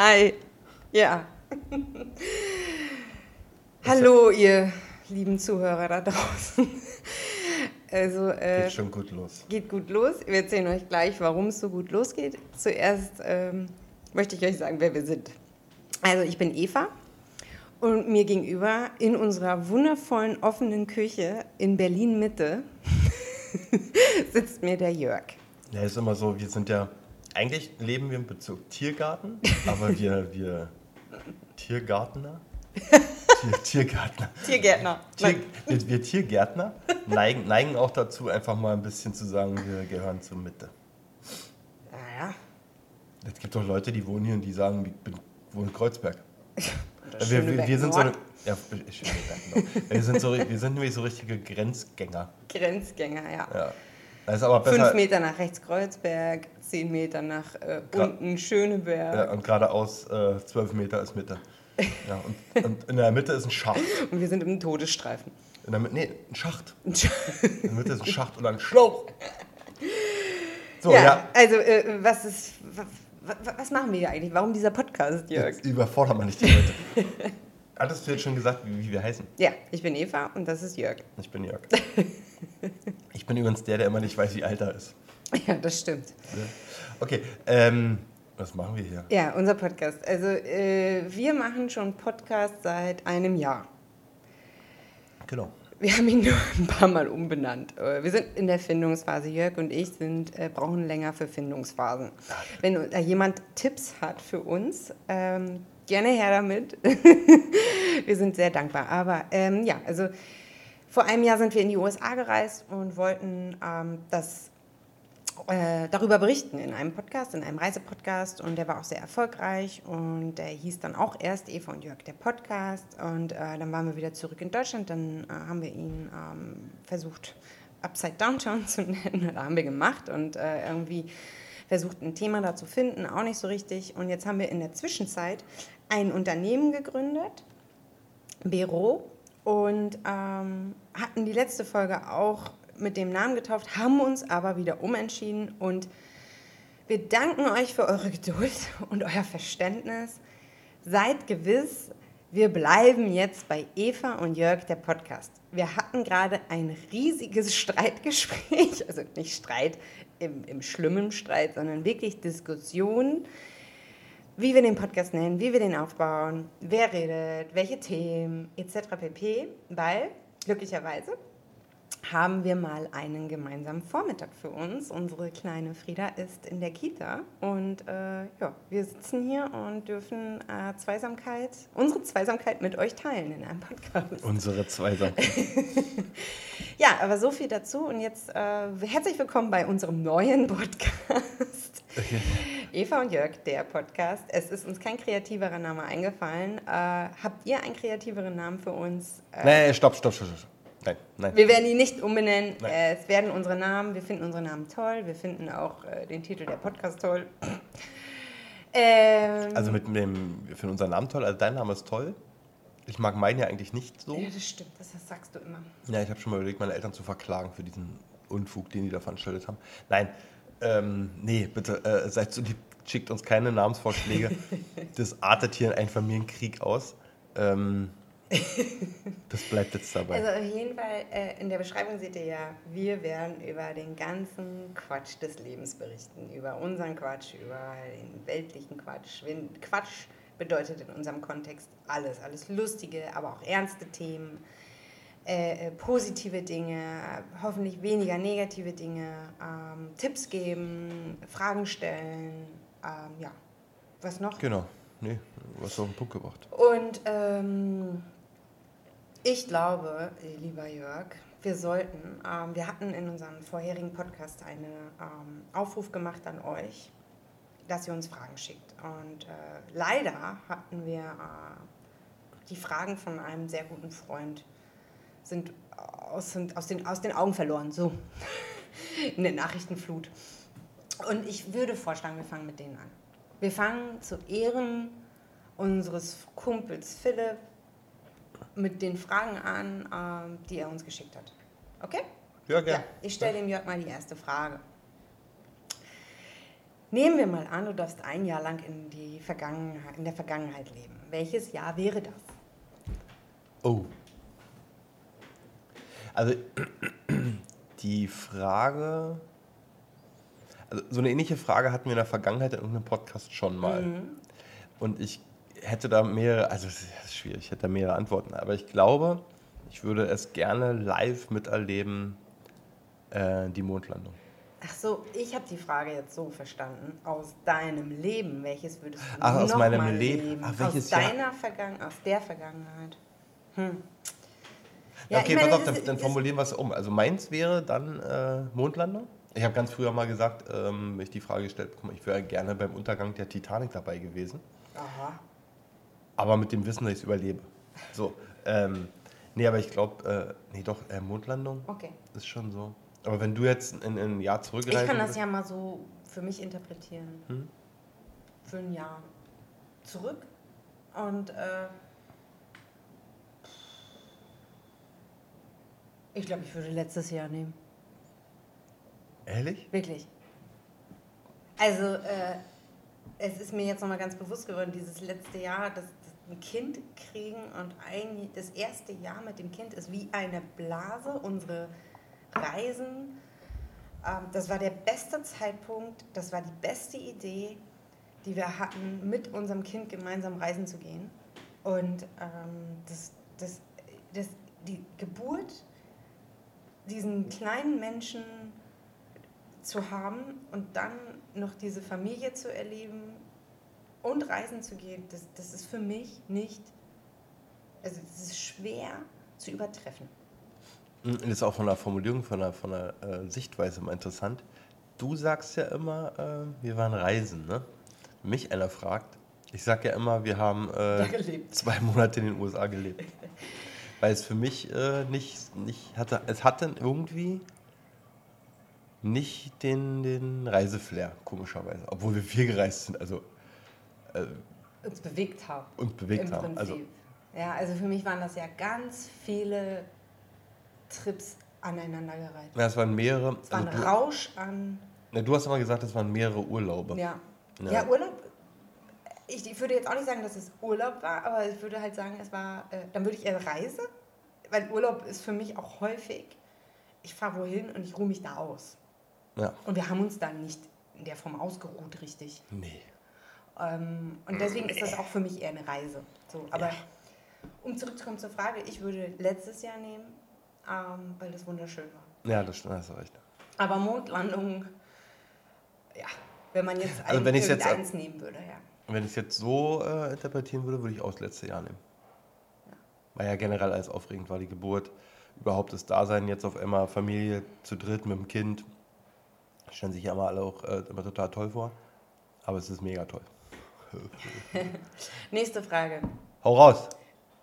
Hi. Ja. Hallo, ihr lieben Zuhörer da draußen. Also, äh, Geht schon gut los. geht gut los. Wir erzählen euch gleich, warum es so gut losgeht. Zuerst ähm, möchte ich euch sagen, wer wir sind. Also, ich bin Eva und mir gegenüber in unserer wundervollen offenen Küche in Berlin Mitte sitzt mir der Jörg. Ja, ist immer so, wir sind ja, eigentlich leben wir im Bezug Tiergarten, aber wir, wir Tiergartner? Tier, Tiergärtner. Tiergärtner. Tier, wir, wir Tiergärtner neigen, neigen auch dazu, einfach mal ein bisschen zu sagen, wir gehören zur Mitte. Naja, Es gibt doch Leute, die wohnen hier und die sagen, ich bin, wohne in Kreuzberg. Wir, wir, wir sind so eine, ja, genau. wir, sind so, wir sind nämlich so richtige Grenzgänger. Grenzgänger, ja. Ja. Das ist aber Fünf besser. Meter nach rechts Kreuzberg, zehn Meter nach äh, unten Schöneberg. Ja, und geradeaus äh, 12 Meter ist Mitte. Ja, und, und in der Mitte ist ein Schacht. Und wir sind im Todesstreifen. In der Mitte, nee, ein Schacht. In der Mitte ist ein Schacht und ein Schlauch. So, ja, ja. also äh, was ist, wa- wa- was machen wir hier eigentlich? Warum dieser Podcast, Jörg? Jetzt überfordert man nicht die Leute. Hattest du jetzt schon gesagt, wie, wie wir heißen? Ja, ich bin Eva und das ist Jörg. Ich bin Jörg. Ich bin übrigens der, der immer nicht weiß, wie alt er ist. Ja, das stimmt. Okay, ähm, was machen wir hier? Ja, unser Podcast. Also äh, wir machen schon Podcast seit einem Jahr. Genau. Wir haben ihn nur ein paar Mal umbenannt. Äh, Wir sind in der Findungsphase. Jörg und ich sind, äh, brauchen länger für Findungsphasen. Wenn da jemand Tipps hat für uns, ähm, gerne her damit. wir sind sehr dankbar. Aber ähm, ja, also vor einem Jahr sind wir in die USA gereist und wollten ähm, das äh, darüber berichten in einem Podcast, in einem Reisepodcast. Und der war auch sehr erfolgreich. Und der hieß dann auch erst Eva und Jörg der Podcast. Und äh, dann waren wir wieder zurück in Deutschland, dann äh, haben wir ihn ähm, versucht Upside Downtown zu nennen, da haben wir gemacht und äh, irgendwie versucht ein Thema da zu finden, auch nicht so richtig. Und jetzt haben wir in der Zwischenzeit ein Unternehmen gegründet, Büro und ähm, hatten die letzte Folge auch mit dem Namen getauft, haben uns aber wieder umentschieden und wir danken euch für eure Geduld und euer Verständnis. Seid gewiss, wir bleiben jetzt bei Eva und Jörg, der Podcast. Wir hatten gerade ein riesiges Streitgespräch, also nicht Streit im, im schlimmen Streit, sondern wirklich Diskussionen, wie wir den Podcast nennen, wie wir den aufbauen, wer redet, welche Themen etc. pp. Weil glücklicherweise haben wir mal einen gemeinsamen Vormittag für uns. Unsere kleine Frieda ist in der Kita und äh, ja, wir sitzen hier und dürfen äh, Zweisamkeit, unsere Zweisamkeit mit euch teilen in einem Podcast. Unsere Zweisamkeit. Ja, aber so viel dazu und jetzt äh, herzlich willkommen bei unserem neuen Podcast. Eva und Jörg, der Podcast. Es ist uns kein kreativerer Name eingefallen. Äh, habt ihr einen kreativeren Namen für uns? Äh, Nee, stopp, stopp, stopp, stopp. Nein, nein. Wir werden ihn nicht umbenennen. Nein. Äh, es werden unsere Namen. Wir finden unsere Namen toll. Wir finden auch äh, den Titel der Podcast toll. Ähm, Also mit dem, wir finden unseren Namen toll, also dein Name ist toll. Ich mag meinen ja eigentlich nicht so. ja, das stimmt. Das sagst du immer. Ja, ich habe schon mal überlegt, meine Eltern zu verklagen für diesen Unfug, den die da veranstaltet haben. Nein, ähm, nee, bitte, äh, seid so lieb, schickt uns keine Namensvorschläge. das artet hier in einen Familienkrieg aus. Ähm, das bleibt jetzt dabei. Also auf jeden Fall, äh, in der Beschreibung seht ihr ja, wir werden über den ganzen Quatsch des Lebens berichten. Über unseren Quatsch, über den weltlichen Quatsch. Quatsch bedeutet in unserem Kontext alles. Alles lustige, aber auch ernste Themen. Äh, äh, positive Dinge, hoffentlich weniger negative Dinge, ähm, Tipps geben, Fragen stellen, ähm, ja, was noch? genau, nee, du hast auf den Punkt gebracht. Und ähm, ich glaube, äh, lieber Jörg, wir sollten, ähm, wir hatten in unserem vorherigen Podcast einen ähm, Aufruf gemacht an euch, dass ihr uns Fragen schickt. Und äh, leider hatten wir äh, die Fragen von einem sehr guten Freund sind aus, sind aus, den, aus den Augen verloren, so in der Nachrichtenflut. Und ich würde vorschlagen, wir fangen mit denen an. Wir fangen zu Ehren unseres Kumpels Philipp mit den Fragen an, ähm, die er uns geschickt hat. Okay? Ja, Ja, gerne. ich stelle dem Jörg mal die erste Frage. Nehmen wir mal an, du darfst ein Jahr lang in, die Vergangenheit, in der Vergangenheit leben. Welches Jahr wäre das? Oh. Also die Frage, also so eine ähnliche Frage hatten wir in der Vergangenheit in irgendeinem Podcast schon mal. Mhm. Und ich hätte da mehrere, also es ist schwierig, ich hätte da mehrere Antworten. Aber ich glaube, ich würde es gerne live miterleben, äh, die Mondlandung. Ach so, ich habe die Frage jetzt so verstanden. Aus deinem Leben, welches würdest du Ach, aus meinem Leben. leben? Ach, welches aus Jahr? deiner Vergangenheit, aus der Vergangenheit. Hm. Ja, okay, pass auf, dann, dann formulieren wir es um. Also meins wäre dann äh, Mondlandung. Ich habe ganz früher mal gesagt, ähm, ich die Frage gestellt bekomme, ich wäre gerne beim Untergang der Titanic dabei gewesen. Aha. Aber mit dem Wissen, dass ich es überlebe. So, ähm, nee, aber ich glaube, äh, nee, doch, äh, Mondlandung Okay. ist schon so. Aber wenn du jetzt in, in ein Jahr Ich zurückreisen kann das ja mal so für mich interpretieren. Hm? Für ein Jahr zurück. Und äh, ich glaube, ich würde letztes Jahr nehmen. Ehrlich? Wirklich. Also, äh, es ist mir jetzt nochmal ganz bewusst geworden, dieses letzte Jahr, dass ein Kind kriegen und ein, das erste Jahr mit dem Kind ist wie eine Blase. Unsere Reisen, ähm, das war der beste Zeitpunkt, das war die beste Idee, die wir hatten, mit unserem Kind gemeinsam reisen zu gehen. Und ähm, das, das, das, die Geburt, diesen kleinen Menschen zu haben und dann noch diese Familie zu erleben und reisen zu gehen, das, das ist für mich nicht, also das ist schwer zu übertreffen. Mhm, Das ist auch von der Formulierung, von der, von der äh, Sichtweise mal interessant. Du sagst ja immer, äh, wir waren reisen, ne? Wenn Mich einer fragt, ich sag ja immer, wir haben äh, zwei Monate in den USA gelebt. Weil es für mich äh, nicht, nicht hatte, es hatte irgendwie nicht den, den Reiseflair, komischerweise. Obwohl wir viel gereist sind, also äh, Uns bewegt haben. uns bewegt haben. Prinzip. Also, ja, also für mich waren das ja ganz viele Trips aneinandergereiht. ja, es waren mehrere. Es war ein also Rausch an. na, du hast immer gesagt, es waren mehrere Urlaube. Ja. Ja. ja, Urlaub. Ich, ich würde jetzt auch nicht sagen, dass es Urlaub war, aber ich würde halt sagen, es war. Äh, dann würde ich eher Reise, weil Urlaub ist für mich auch häufig. Ich fahre wohin und ich ruhe mich da aus. Ja. Und wir haben uns dann nicht in der Form ausgeruht, richtig. Nee. Ähm, und deswegen ist das auch für mich eher eine Reise. So, aber Ja. um zurückzukommen zur Frage, ich würde letztes Jahr nehmen, ähm, weil das wunderschön war. Ja, das stimmt, hast du recht. Aber Mondlandung, ja, wenn man jetzt Also wenn jetzt- irgendeins nehmen würde, ja. Wenn ich es jetzt so äh, interpretieren würde, würde ich auch das letzte Jahr nehmen. Weil ja generell alles aufregend war, die Geburt, überhaupt das Dasein, jetzt auf einmal Familie zu dritt mit dem Kind. Stellen sich ja immer alle auch äh, immer total toll vor. Aber es ist mega toll. Nächste Frage. Hau raus!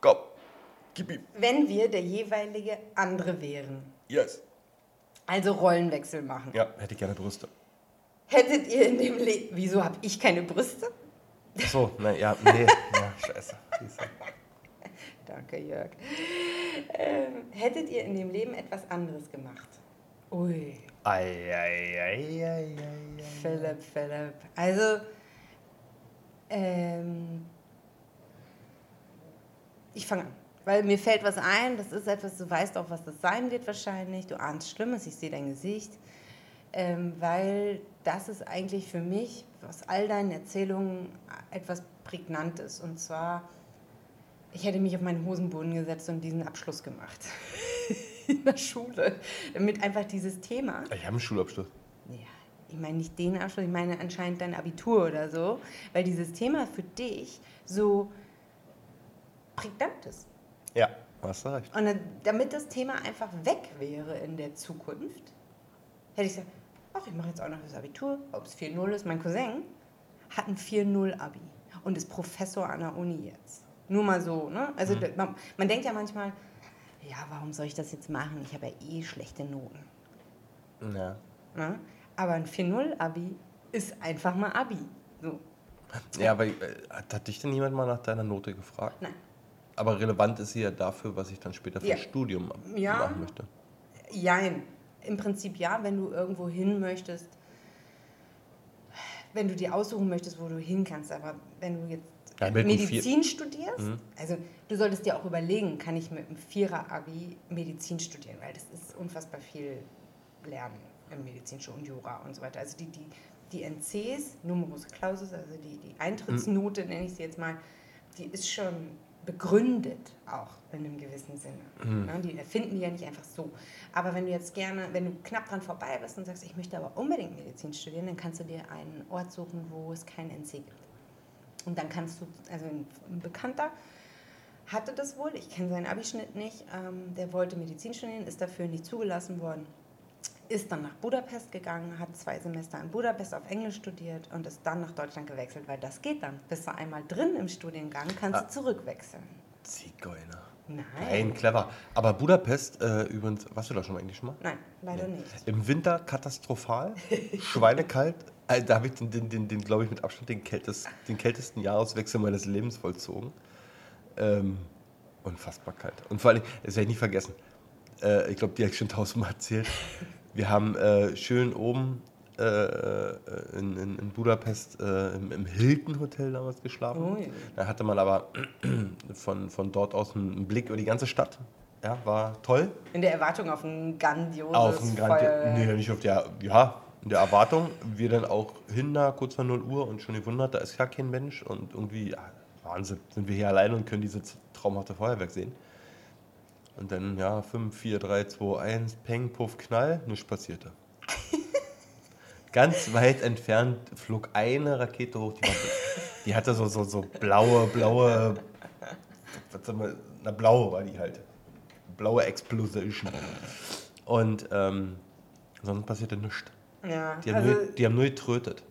Komm! Gib ihm! Wenn wir der jeweilige andere wären, Yes! also Rollenwechsel machen, Ja, hätte ich gerne Brüste. hättet ihr in dem Leben. Wieso habe ich keine Brüste? Ach so, nein, ja, nee. ja, scheiße. Danke, Jörg. Ähm, hättet ihr in dem Leben etwas anderes gemacht? Ui, Ei, ei, ei, ei, ei, ei. Philipp, Philipp. Also, ähm, ich fange an. Weil mir fällt was ein, das ist etwas, du weißt auch, was das sein wird wahrscheinlich. Du ahnst Schlimmes, ich sehe dein Gesicht. Ähm, weil das ist eigentlich für mich aus all deinen Erzählungen etwas Prägnantes. Und zwar, ich hätte mich auf meinen Hosenboden gesetzt und diesen Abschluss gemacht. In der Schule. Damit einfach dieses Thema Ich habe einen Schulabschluss. ja, ich meine nicht den Abschluss, ich meine anscheinend dein Abitur oder so, weil dieses Thema für dich so prägnant ist. Ja, hast du recht. Und damit das Thema einfach weg wäre in der Zukunft, hätte ich gesagt, ach, ich mache jetzt auch noch das Abitur, ob es 4.0 ist. Mein Cousin hat ein 4.0-Abi und ist Professor an der Uni jetzt. Nur mal so, ne? Also da- man, man denkt ja manchmal, ja, warum soll ich das jetzt machen? Ich habe ja eh schlechte Noten. Ja. Ne? Aber ein 4-0-Abi ist einfach mal Abi. So. Ja, aber äh, hat, hat dich denn jemand mal nach deiner Note gefragt? Nein. Aber relevant ist sie ja dafür, was ich dann später für Ja. ein Studium Ja. machen möchte. Jein. Im Prinzip ja, wenn du irgendwo hin möchtest. wenn du dir aussuchen möchtest, wo du hin kannst, aber wenn du jetzt Ja, Medizin studierst, also du solltest dir auch überlegen, kann ich mit einem Vierer-Abi Medizin studieren, weil das ist unfassbar viel Lernen im Medizinischen und Jura und so weiter. Also die, die, die NCs, Numerus Clausus, also die, die Eintrittsnote, nenne ich sie jetzt mal, die ist schon begründet auch in einem gewissen Sinne. Ne? Die erfinden die ja nicht einfach so. Aber wenn du jetzt gerne, wenn du knapp dran vorbei bist und sagst, ich möchte aber unbedingt Medizin studieren, dann kannst du dir einen Ort suchen, wo es kein NC gibt. Und dann kannst du, also ein, ein Bekannter hatte das wohl, ich kenne seinen Abischnitt nicht, ähm, der wollte Medizin studieren, ist dafür nicht zugelassen worden, ist dann nach Budapest gegangen, hat zwei Semester in Budapest auf Englisch studiert und ist dann nach Deutschland gewechselt, weil das geht dann. Bist du einmal drin im Studiengang, kannst Ah. du zurückwechseln. Zigeuner. Nein. Nein, clever. Aber Budapest, äh, übrigens, warst du da schon mal eigentlich schon mal? Nein, leider nicht. Im Winter katastrophal, schweinekalt. Äh, da habe ich den, den, den, den glaube ich, mit Abstand den, kältest, den kältesten Jahreswechsel meines Lebens vollzogen. Ähm, unfassbar kalt. Und vor allem, das werde ich nie vergessen. Äh, ich glaube, die habe ich schon tausendmal erzählt. Wir haben äh, schön oben äh, äh, in, in, in Budapest äh, im, im Hilton Hotel damals geschlafen. Ui. Da hatte man aber von, von dort aus einen Blick über die ganze Stadt. Ja, war toll. In der Erwartung auf ein grandioses Auf ein Grand Feuerwerk. Nee, nicht auf der. Ja, in der Erwartung. Wir dann auch hin da kurz vor 0 Uhr und schon gewundert, da ist gar kein Mensch. Und irgendwie, ja, Wahnsinn, sind wir hier alleine und können dieses traumhafte Feuerwerk sehen. Und dann, ja, 5, 4, 3, 2, 1, Peng, Puff, Knall, nichts passierte. Ganz weit entfernt flog eine Rakete hoch, die, war, die hatte so, so, so blaue, blaue, was soll man, na blaue war die halt. Blaue Explosion. Und ähm, sonst passierte nichts. Ja, Die haben, also, nur, die haben nur getrötet.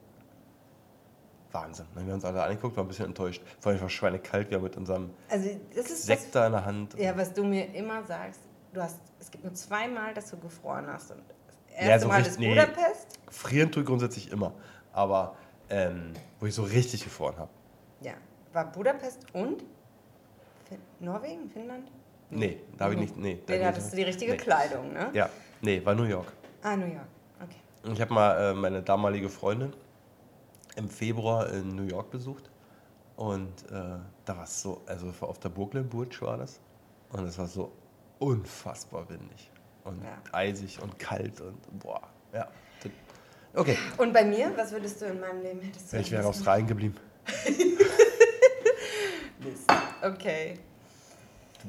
Wahnsinn. Dann haben wir uns alle angeguckt, waren ein bisschen enttäuscht. Vor allem war schweinekalt, wir mit unserem also ist was, in der Hand. ja, was du mir immer sagst. Du hast, es gibt nur zweimal, dass du gefroren hast. Und das Ja, erste so Mal richtig- ist nee. Budapest. Frieren tue ich grundsätzlich immer. Aber ähm, wo ich so richtig gefroren habe. Ja, war Budapest und fin Norwegen, Finnland? Nee, da habe ich nicht. Nee, Nee, da da hattest du die richtige nee. Kleidung, ne? Ja, nee, war New York. Ah, New York. Okay. Und Ich habe mal äh, meine damalige Freundin Februar in New York besucht. Und äh, da war es so, also auf der Brooklyn Bridge war das. Und es war so unfassbar windig. Und Ja. eisig und kalt und boah, ja. Okay, Und bei mir, was würdest du in meinem Leben hättest du ich wäre am in Australien geblieben. liebsten? Okay.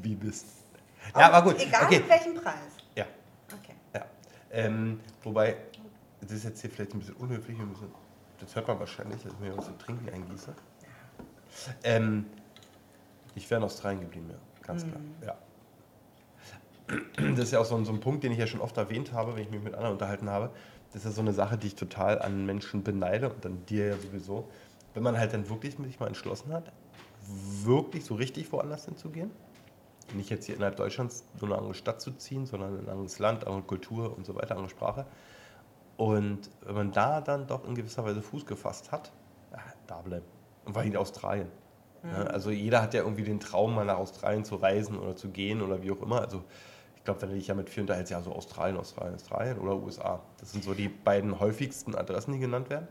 Wie bist Ja, war gut. Egal Okay. mit welchem Preis. Ja, Okay. ja. Ähm, wobei, das ist jetzt hier vielleicht ein bisschen unhöflich. Ein bisschen, das hört man wahrscheinlich, dass ich mir was zu trinken eingieße. Ähm, ich wäre in Australien geblieben, ja. Ganz klar. Ja. Das ist ja auch so ein, so ein Punkt, den ich ja schon oft erwähnt habe, wenn ich mich mit anderen unterhalten habe. Das ist ja so eine Sache, die ich total an Menschen beneide und an dir ja sowieso. Wenn man halt dann wirklich sich mal entschlossen hat, wirklich so richtig woanders hinzugehen, nicht jetzt hier innerhalb Deutschlands so eine andere Stadt zu ziehen, sondern in ein anderes Land, andere Kultur und so weiter, andere Sprache. Und wenn man da dann doch in gewisser Weise Fuß gefasst hat, ja, da bleiben. Und allem in Australien. Ja, also jeder hat ja irgendwie den Traum, mal nach Australien zu reisen oder zu gehen oder wie auch immer. Also ich glaube, wenn du dich ja mit viel unterhältst, ja so Australien, Australien, Australien oder USA. Das sind so die beiden häufigsten Adressen, die genannt werden.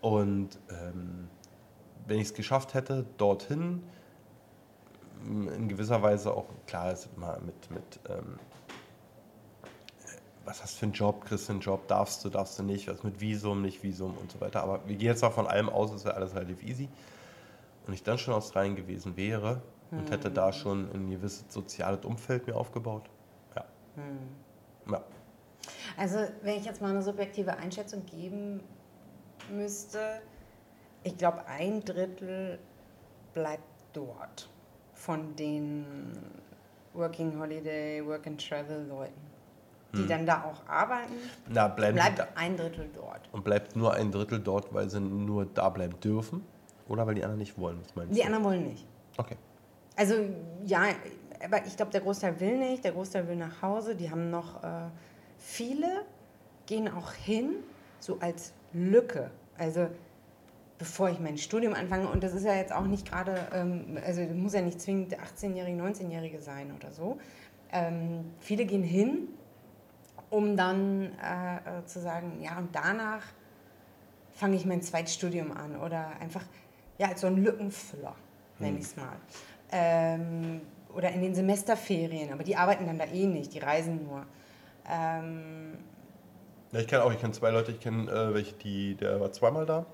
Und ähm, wenn ich es geschafft hätte, dorthin, in gewisser Weise auch, klar, ist immer mit, mit ähm, was hast du für einen Job, kriegst du einen Job, darfst du, darfst du nicht, was mit Visum, nicht Visum und so weiter. Aber wir gehen jetzt mal von allem aus, es wäre alles relativ easy. Und ich dann schon in Australien gewesen wäre und hätte da schon ein gewisses soziales Umfeld mir aufgebaut. Ja. Ja. Also, wenn ich jetzt mal eine subjektive Einschätzung geben müsste, ich glaube, ein Drittel bleibt dort von den Working Holiday, Work and Travel Leuten, die dann da auch arbeiten. Na, Bleibt ein Drittel dort. und bleibt nur ein Drittel dort, weil sie nur da bleiben dürfen oder weil die anderen nicht wollen. Was meinst Die du? anderen wollen nicht. Okay. Also ja, aber ich glaube, der Großteil will nicht, der Großteil will nach Hause. Die haben noch, äh, viele gehen auch hin, so als Lücke. Also bevor ich mein Studium anfange, und das ist ja jetzt auch nicht gerade, ähm, also muss ja nicht zwingend 18-Jährige, 19-Jährige sein oder so. Ähm, viele gehen hin, um dann äh, äh, zu sagen, ja, und danach fange ich mein Zweitstudium an oder einfach, ja, als so ein Lückenfüller, nenne Hm. ich es mal. Ähm, oder in den Semesterferien, aber die arbeiten dann da eh nicht, die reisen nur. Ähm, Ja, ich kenne auch, ich kenne zwei Leute, ich kenne äh, welche, die, der war zweimal da.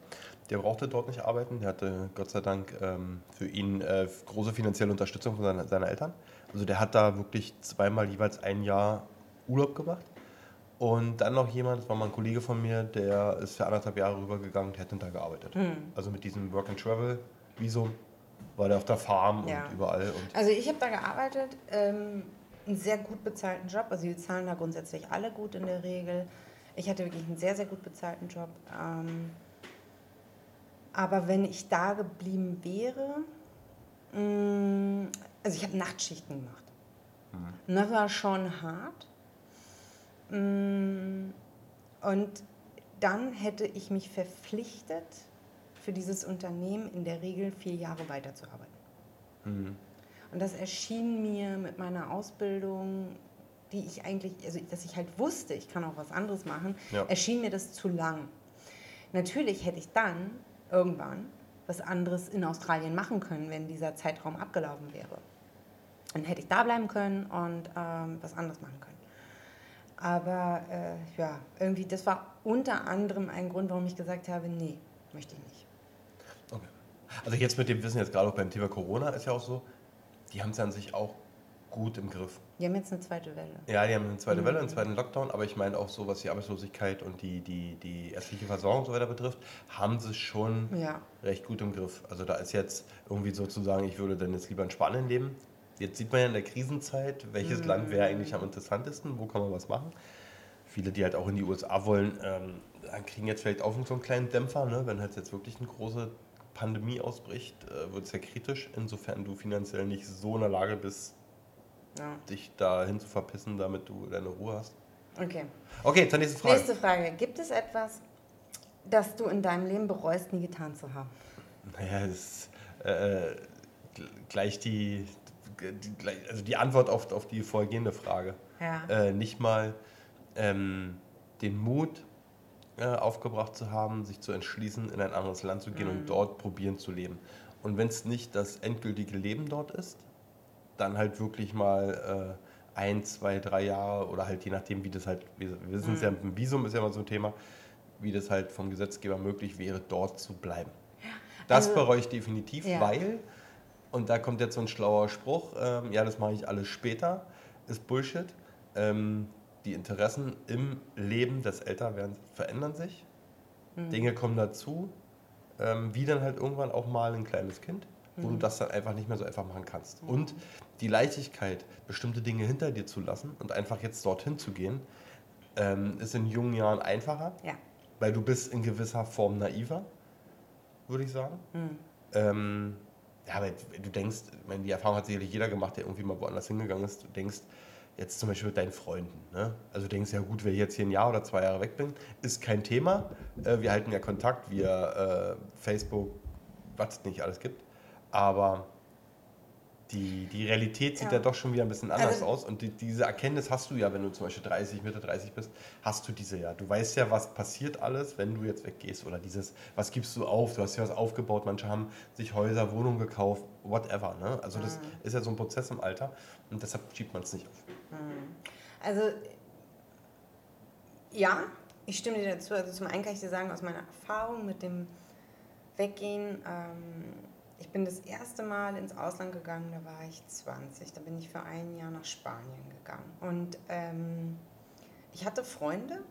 Der brauchte dort nicht arbeiten. Der hatte Gott sei Dank ähm, für ihn äh, große finanzielle Unterstützung von seiner, seiner Eltern. Also der hat da wirklich zweimal jeweils ein Jahr Urlaub gemacht. Und dann noch jemand, das war mal ein Kollege von mir, der ist für anderthalb Jahre rübergegangen, der hat dann da gearbeitet. Also mit diesem Work-and-Travel-Visum war der auf der Farm Ja. und überall. Und Also ich habe da gearbeitet, ähm, einen sehr gut bezahlten Job. Also die zahlen da grundsätzlich alle gut in der Regel. Ich hatte wirklich einen sehr, sehr gut bezahlten Job. Ähm, aber wenn ich da geblieben wäre, mh, also ich habe Nachtschichten gemacht. Und das war schon hart. Mm, Und dann hätte ich mich verpflichtet, für dieses Unternehmen in der Regel vier Jahre weiterzuarbeiten. hm, Und das erschien mir mit meiner Ausbildung, die ich eigentlich, also dass ich halt wusste, ich kann auch was anderes machen, Ja. erschien mir das zu lang. Natürlich hätte ich dann irgendwann was anderes in Australien machen können, wenn dieser Zeitraum abgelaufen wäre. Dann hätte ich da bleiben können und ähm, was anderes machen können. Aber äh, ja, irgendwie, das war unter anderem ein Grund, warum ich gesagt habe, nee, möchte ich nicht. Okay. Also jetzt mit dem Wissen, jetzt gerade auch beim Thema Corona ist ja auch so, die haben es ja an sich auch gut im Griff. Die haben jetzt eine zweite Welle. Ja, die haben eine zweite Mhm. Welle, einen zweiten Lockdown, aber ich meine auch so, was die Arbeitslosigkeit und die, die, die ärztliche Versorgung und so weiter betrifft, haben sie schon Ja. recht gut im Griff. Also da ist jetzt irgendwie sozusagen, ich würde dann jetzt lieber in Spanien leben. Jetzt sieht man ja in der Krisenzeit, welches Mhm. Land wäre eigentlich am interessantesten, wo kann man was machen. Viele, die halt auch in die USA wollen, ähm, kriegen jetzt vielleicht auch so einen kleinen Dämpfer, ne? wenn halt jetzt wirklich eine große Pandemie ausbricht, äh, wird es ja kritisch, insofern du finanziell nicht so in der Lage bist, ja. dich dahin zu verpissen, damit du deine Ruhe hast. Okay. Okay, zur nächsten Frage. Nächste Frage. Gibt es etwas, das du in deinem Leben bereust, nie getan zu haben? Naja, das ist äh, gl- gleich die, die, also die Antwort auf, auf die vorhergehende Frage. Ja. Äh, nicht mal ähm, den Mut äh, aufgebracht zu haben, sich zu entschließen, in ein anderes Land zu gehen und dort probieren zu leben. Und wenn es nicht das endgültige Leben dort ist, dann halt wirklich mal äh, ein, zwei, drei Jahre oder halt je nachdem, wie das halt, wir wissen es ja, mit dem Visum ist ja immer so ein Thema, wie das halt vom Gesetzgeber möglich wäre, dort zu bleiben. Das Also- bereue ich definitiv, Ja. weil, und da kommt jetzt so ein schlauer Spruch, ähm, ja, das mache ich alles später, ist Bullshit. Ähm, die Interessen im Leben des Älterwerdens verändern sich. Dinge kommen dazu, ähm, wie dann halt irgendwann auch mal ein kleines Kind, wo du das dann einfach nicht mehr so einfach machen kannst. Und die Leichtigkeit, bestimmte Dinge hinter dir zu lassen und einfach jetzt dorthin zu gehen, ähm, ist in jungen Jahren einfacher, Ja. weil du bist in gewisser Form naiver, würde ich sagen. Ja, aber du denkst, meine, die Erfahrung hat sicherlich jeder gemacht, der irgendwie mal woanders hingegangen ist. Du denkst, jetzt zum Beispiel mit deinen Freunden. Ne? Also du denkst, ja gut, wenn ich jetzt hier ein Jahr oder zwei Jahre weg bin, ist kein Thema. Äh, wir halten ja Kontakt via äh, Facebook, was es nicht alles gibt. Aber die, die Realität sieht ja. Ja. doch schon wieder ein bisschen anders Also- aus. Und die, diese Erkenntnis hast du ja, wenn du zum Beispiel 30, Mitte 30 bist, hast du diese ja. Du weißt ja, was passiert alles, wenn du jetzt weggehst. Oder dieses, was gibst du auf? Du hast ja was aufgebaut. Manche haben sich Häuser, Wohnungen gekauft, whatever. Ne? Also das ist ja so ein Prozess im Alter. Und deshalb schiebt man es nicht auf. Also, ja, ich stimme dir dazu. Also zum einen kann ich dir sagen, aus meiner Erfahrung mit dem Weggehen, ähm, ich bin das erste Mal ins Ausland gegangen, da war ich 20. Da bin ich für ein Jahr nach Spanien gegangen. Und ähm, ich hatte Freunde,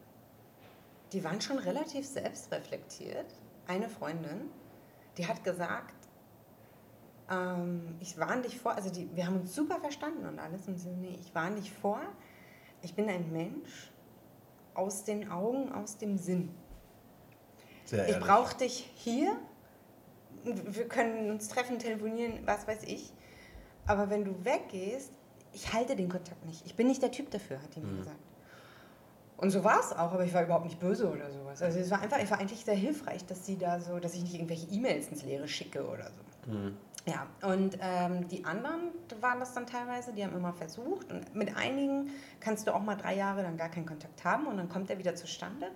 die waren schon relativ selbstreflektiert. Eine Freundin, die hat gesagt, ähm, ich warne dich vor, also die, wir haben uns super verstanden und alles. Und sie so, nee, ich warne dich vor, ich bin ein Mensch aus den Augen, aus dem Sinn. Sehr Ich brauche dich hier. Wir können uns treffen, telefonieren, was weiß ich. Aber wenn du weggehst, ich halte den Kontakt nicht. Ich bin nicht der Typ dafür, hat die mir gesagt. Und so war es auch, aber ich war überhaupt nicht böse oder sowas. Also es war einfach, es war eigentlich sehr hilfreich, dass sie da so, dass ich nicht irgendwelche E-Mails ins Leere schicke oder so. Mhm. Ja, und ähm, die anderen waren das dann teilweise, die haben immer versucht. Und mit einigen kannst du auch mal drei Jahre dann gar keinen Kontakt haben und dann kommt er wieder zustande.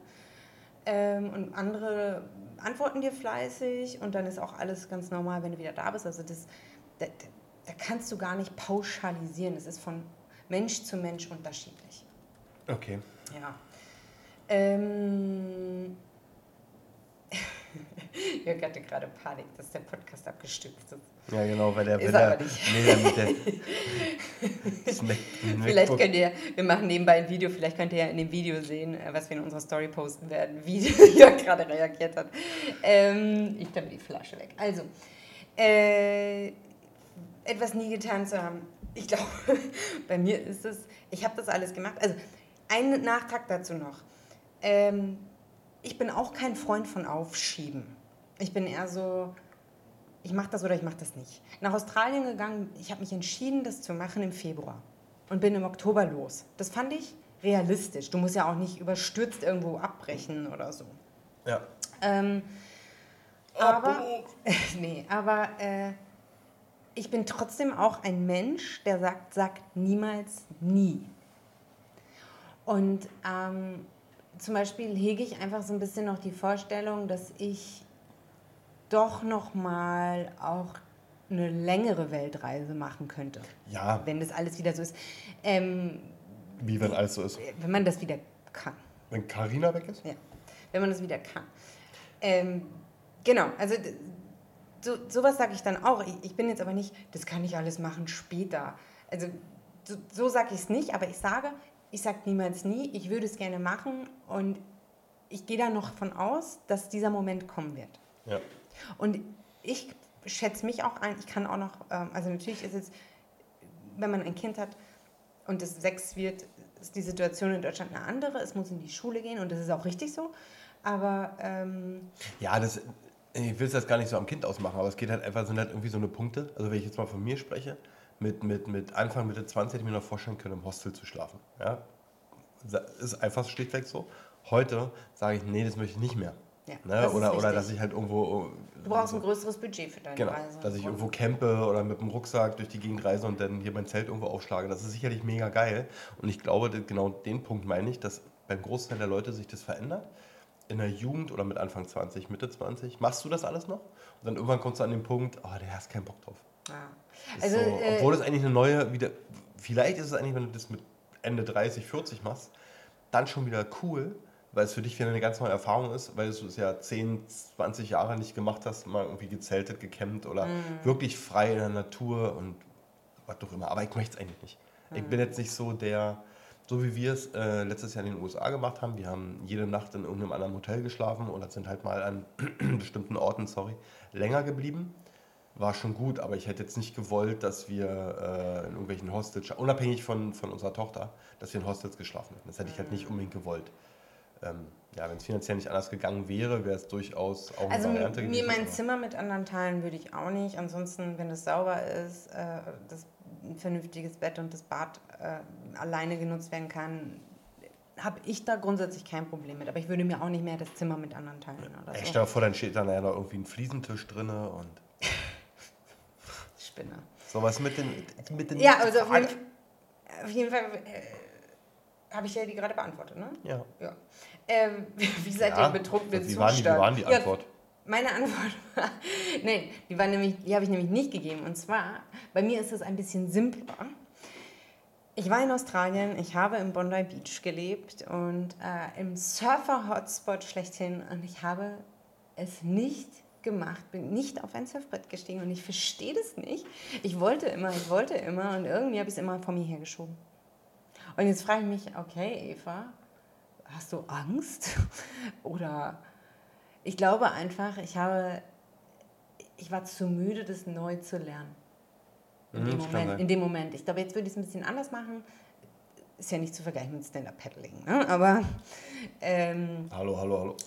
Ähm, und andere antworten dir fleißig und dann ist auch alles ganz normal, wenn du wieder da bist. Also das, da, da kannst du gar nicht pauschalisieren. Es ist von Mensch zu Mensch unterschiedlich. Okay. Ja. Ähm, Jörg hatte gerade Panik, dass der Podcast abgestürzt ist. Ja, genau, weil der. Ist weil aber der, nicht. Nee, der der. Vielleicht könnt ihr, wir machen nebenbei ein Video, vielleicht könnt ihr ja in dem Video sehen, äh, was wir in unserer Story posten werden, wie Jörg gerade reagiert hat. Ähm, ich nehme die Flasche weg. Also, äh, etwas nie getan zu haben. Ich glaube, bei mir ist es, ich habe das alles gemacht. Also, ein Nachtrag dazu noch. Ähm, ich bin auch kein Freund von Aufschieben. Ich bin eher so, ich mache das oder ich mache das nicht. Nach Australien gegangen, ich habe mich entschieden, das zu machen im Februar und bin im Oktober los. Das fand ich realistisch. Du musst ja auch nicht überstürzt irgendwo abbrechen oder so. Ja. Ähm, aber, nee, aber äh, ich bin trotzdem auch ein Mensch, der sagt, sagt niemals nie. Und ähm, zum Beispiel hege ich einfach so ein bisschen noch die Vorstellung, dass ich doch noch mal auch eine längere Weltreise machen könnte, Ja, wenn das alles wieder so ist. Ähm, wie wenn alles so ist. wenn man das wieder kann. Wenn Karina weg ist? Ja, wenn man das wieder kann. Ähm, genau, also so, sowas sage ich dann auch. Ich, ich bin jetzt aber nicht, das kann ich alles machen später. Also so, so sage ich es nicht, aber ich sage, ich sage niemals nie, ich würde es gerne machen und ich gehe da noch von aus, dass dieser Moment kommen wird. Ja. Und ich schätze mich auch ein, ich kann auch noch, ähm, also natürlich ist es, wenn man ein Kind hat und es sechs wird, ist die Situation in Deutschland eine andere. Es muss in die Schule gehen und das ist auch richtig so. Aber ähm, Ja, das, ich will es jetzt gar nicht so am Kind ausmachen, aber es geht halt einfach, sind halt irgendwie so eine Punkte. Also wenn ich jetzt mal von mir spreche, mit, mit, mit Anfang, Mitte 20 hätte ich mir noch vorstellen können, im Hostel zu schlafen. Ja? Ist einfach schlichtweg so. Heute sage ich, nee, das möchte ich nicht mehr. Ja, ne? das oder, oder dass ich halt irgendwo. du brauchst ein größeres Budget für deine Genau, Reise. dass ich irgendwo campe oder mit dem Rucksack durch die Gegend reise und dann hier mein Zelt irgendwo aufschlage. Das ist sicherlich mega geil. Und ich glaube, genau den Punkt meine ich, dass beim Großteil der Leute sich das verändert. In der Jugend oder mit Anfang 20, Mitte 20, machst du das alles noch? Und dann irgendwann kommst du an den Punkt, oh, der hast keinen Bock drauf. Ja. Also, so, äh, obwohl es eigentlich eine neue, wieder, vielleicht ist es eigentlich, wenn du das mit Ende 30, 40 machst, dann schon wieder cool, weil es für dich wieder eine ganz neue Erfahrung ist, weil du es ja 10, 20 Jahre nicht gemacht hast, mal irgendwie gezeltet, gecampt oder Mhm. wirklich frei in der Natur und was auch immer. Aber ich möchte es eigentlich nicht. Ich Mhm. bin jetzt nicht so der, so wie wir es äh, letztes Jahr in den USA gemacht haben. Wir haben jede Nacht in irgendeinem anderen Hotel geschlafen oder sind halt mal an bestimmten Orten, sorry, länger geblieben war schon gut, aber ich hätte jetzt nicht gewollt, dass wir äh, in irgendwelchen Hostels, unabhängig von, von unserer Tochter, dass wir in Hostels geschlafen hätten. Das hätte ich halt nicht unbedingt gewollt. Ähm, ja, wenn es finanziell nicht anders gegangen wäre, wäre es durchaus auch Also eine Variante mir gewesen. mein aber- Zimmer mit anderen teilen würde ich auch nicht. Ansonsten, wenn es sauber ist, äh, das ein vernünftiges Bett und das Bad äh, alleine genutzt werden kann, habe ich da grundsätzlich kein Problem mit. Aber ich würde mir auch nicht mehr das Zimmer mit anderen teilen oder Ey, so. stell dir vor, dann steht da ja noch irgendwie ein Fliesentisch drin und Spinner. sowas mit den. Mit den Ja, also auf jeden, auf jeden Fall äh, habe ich ja die gerade beantwortet, ne? Ja. Ja. Ähm, wie seid ihr Ja, im betrunkenen die- wie Zustand? war die Ja, Antwort? meine Antwort war, nein, die, war nämlich, die habe ich nämlich nicht gegeben. Und zwar, bei mir ist es ein bisschen simpler. Ich war in Australien, ich habe im Bondi Beach gelebt und äh, im Surfer-Hotspot schlechthin und ich habe es nicht gemacht, bin nicht auf ein Surfbrett gestiegen und ich verstehe das nicht. Ich wollte immer, ich wollte immer und irgendwie habe ich es immer vor mir hergeschoben. Und jetzt frage ich mich, okay, Eva, hast du Angst? Oder ich glaube einfach, ich habe, ich war zu müde, das neu zu lernen. In, Mhm, dem, Moment, in dem Moment. Ich glaube, jetzt würde ich es ein bisschen anders machen. Ist ja nicht zu vergleichen mit Stand-Up-Paddling, ne? aber ähm, Hallo, hallo, hallo.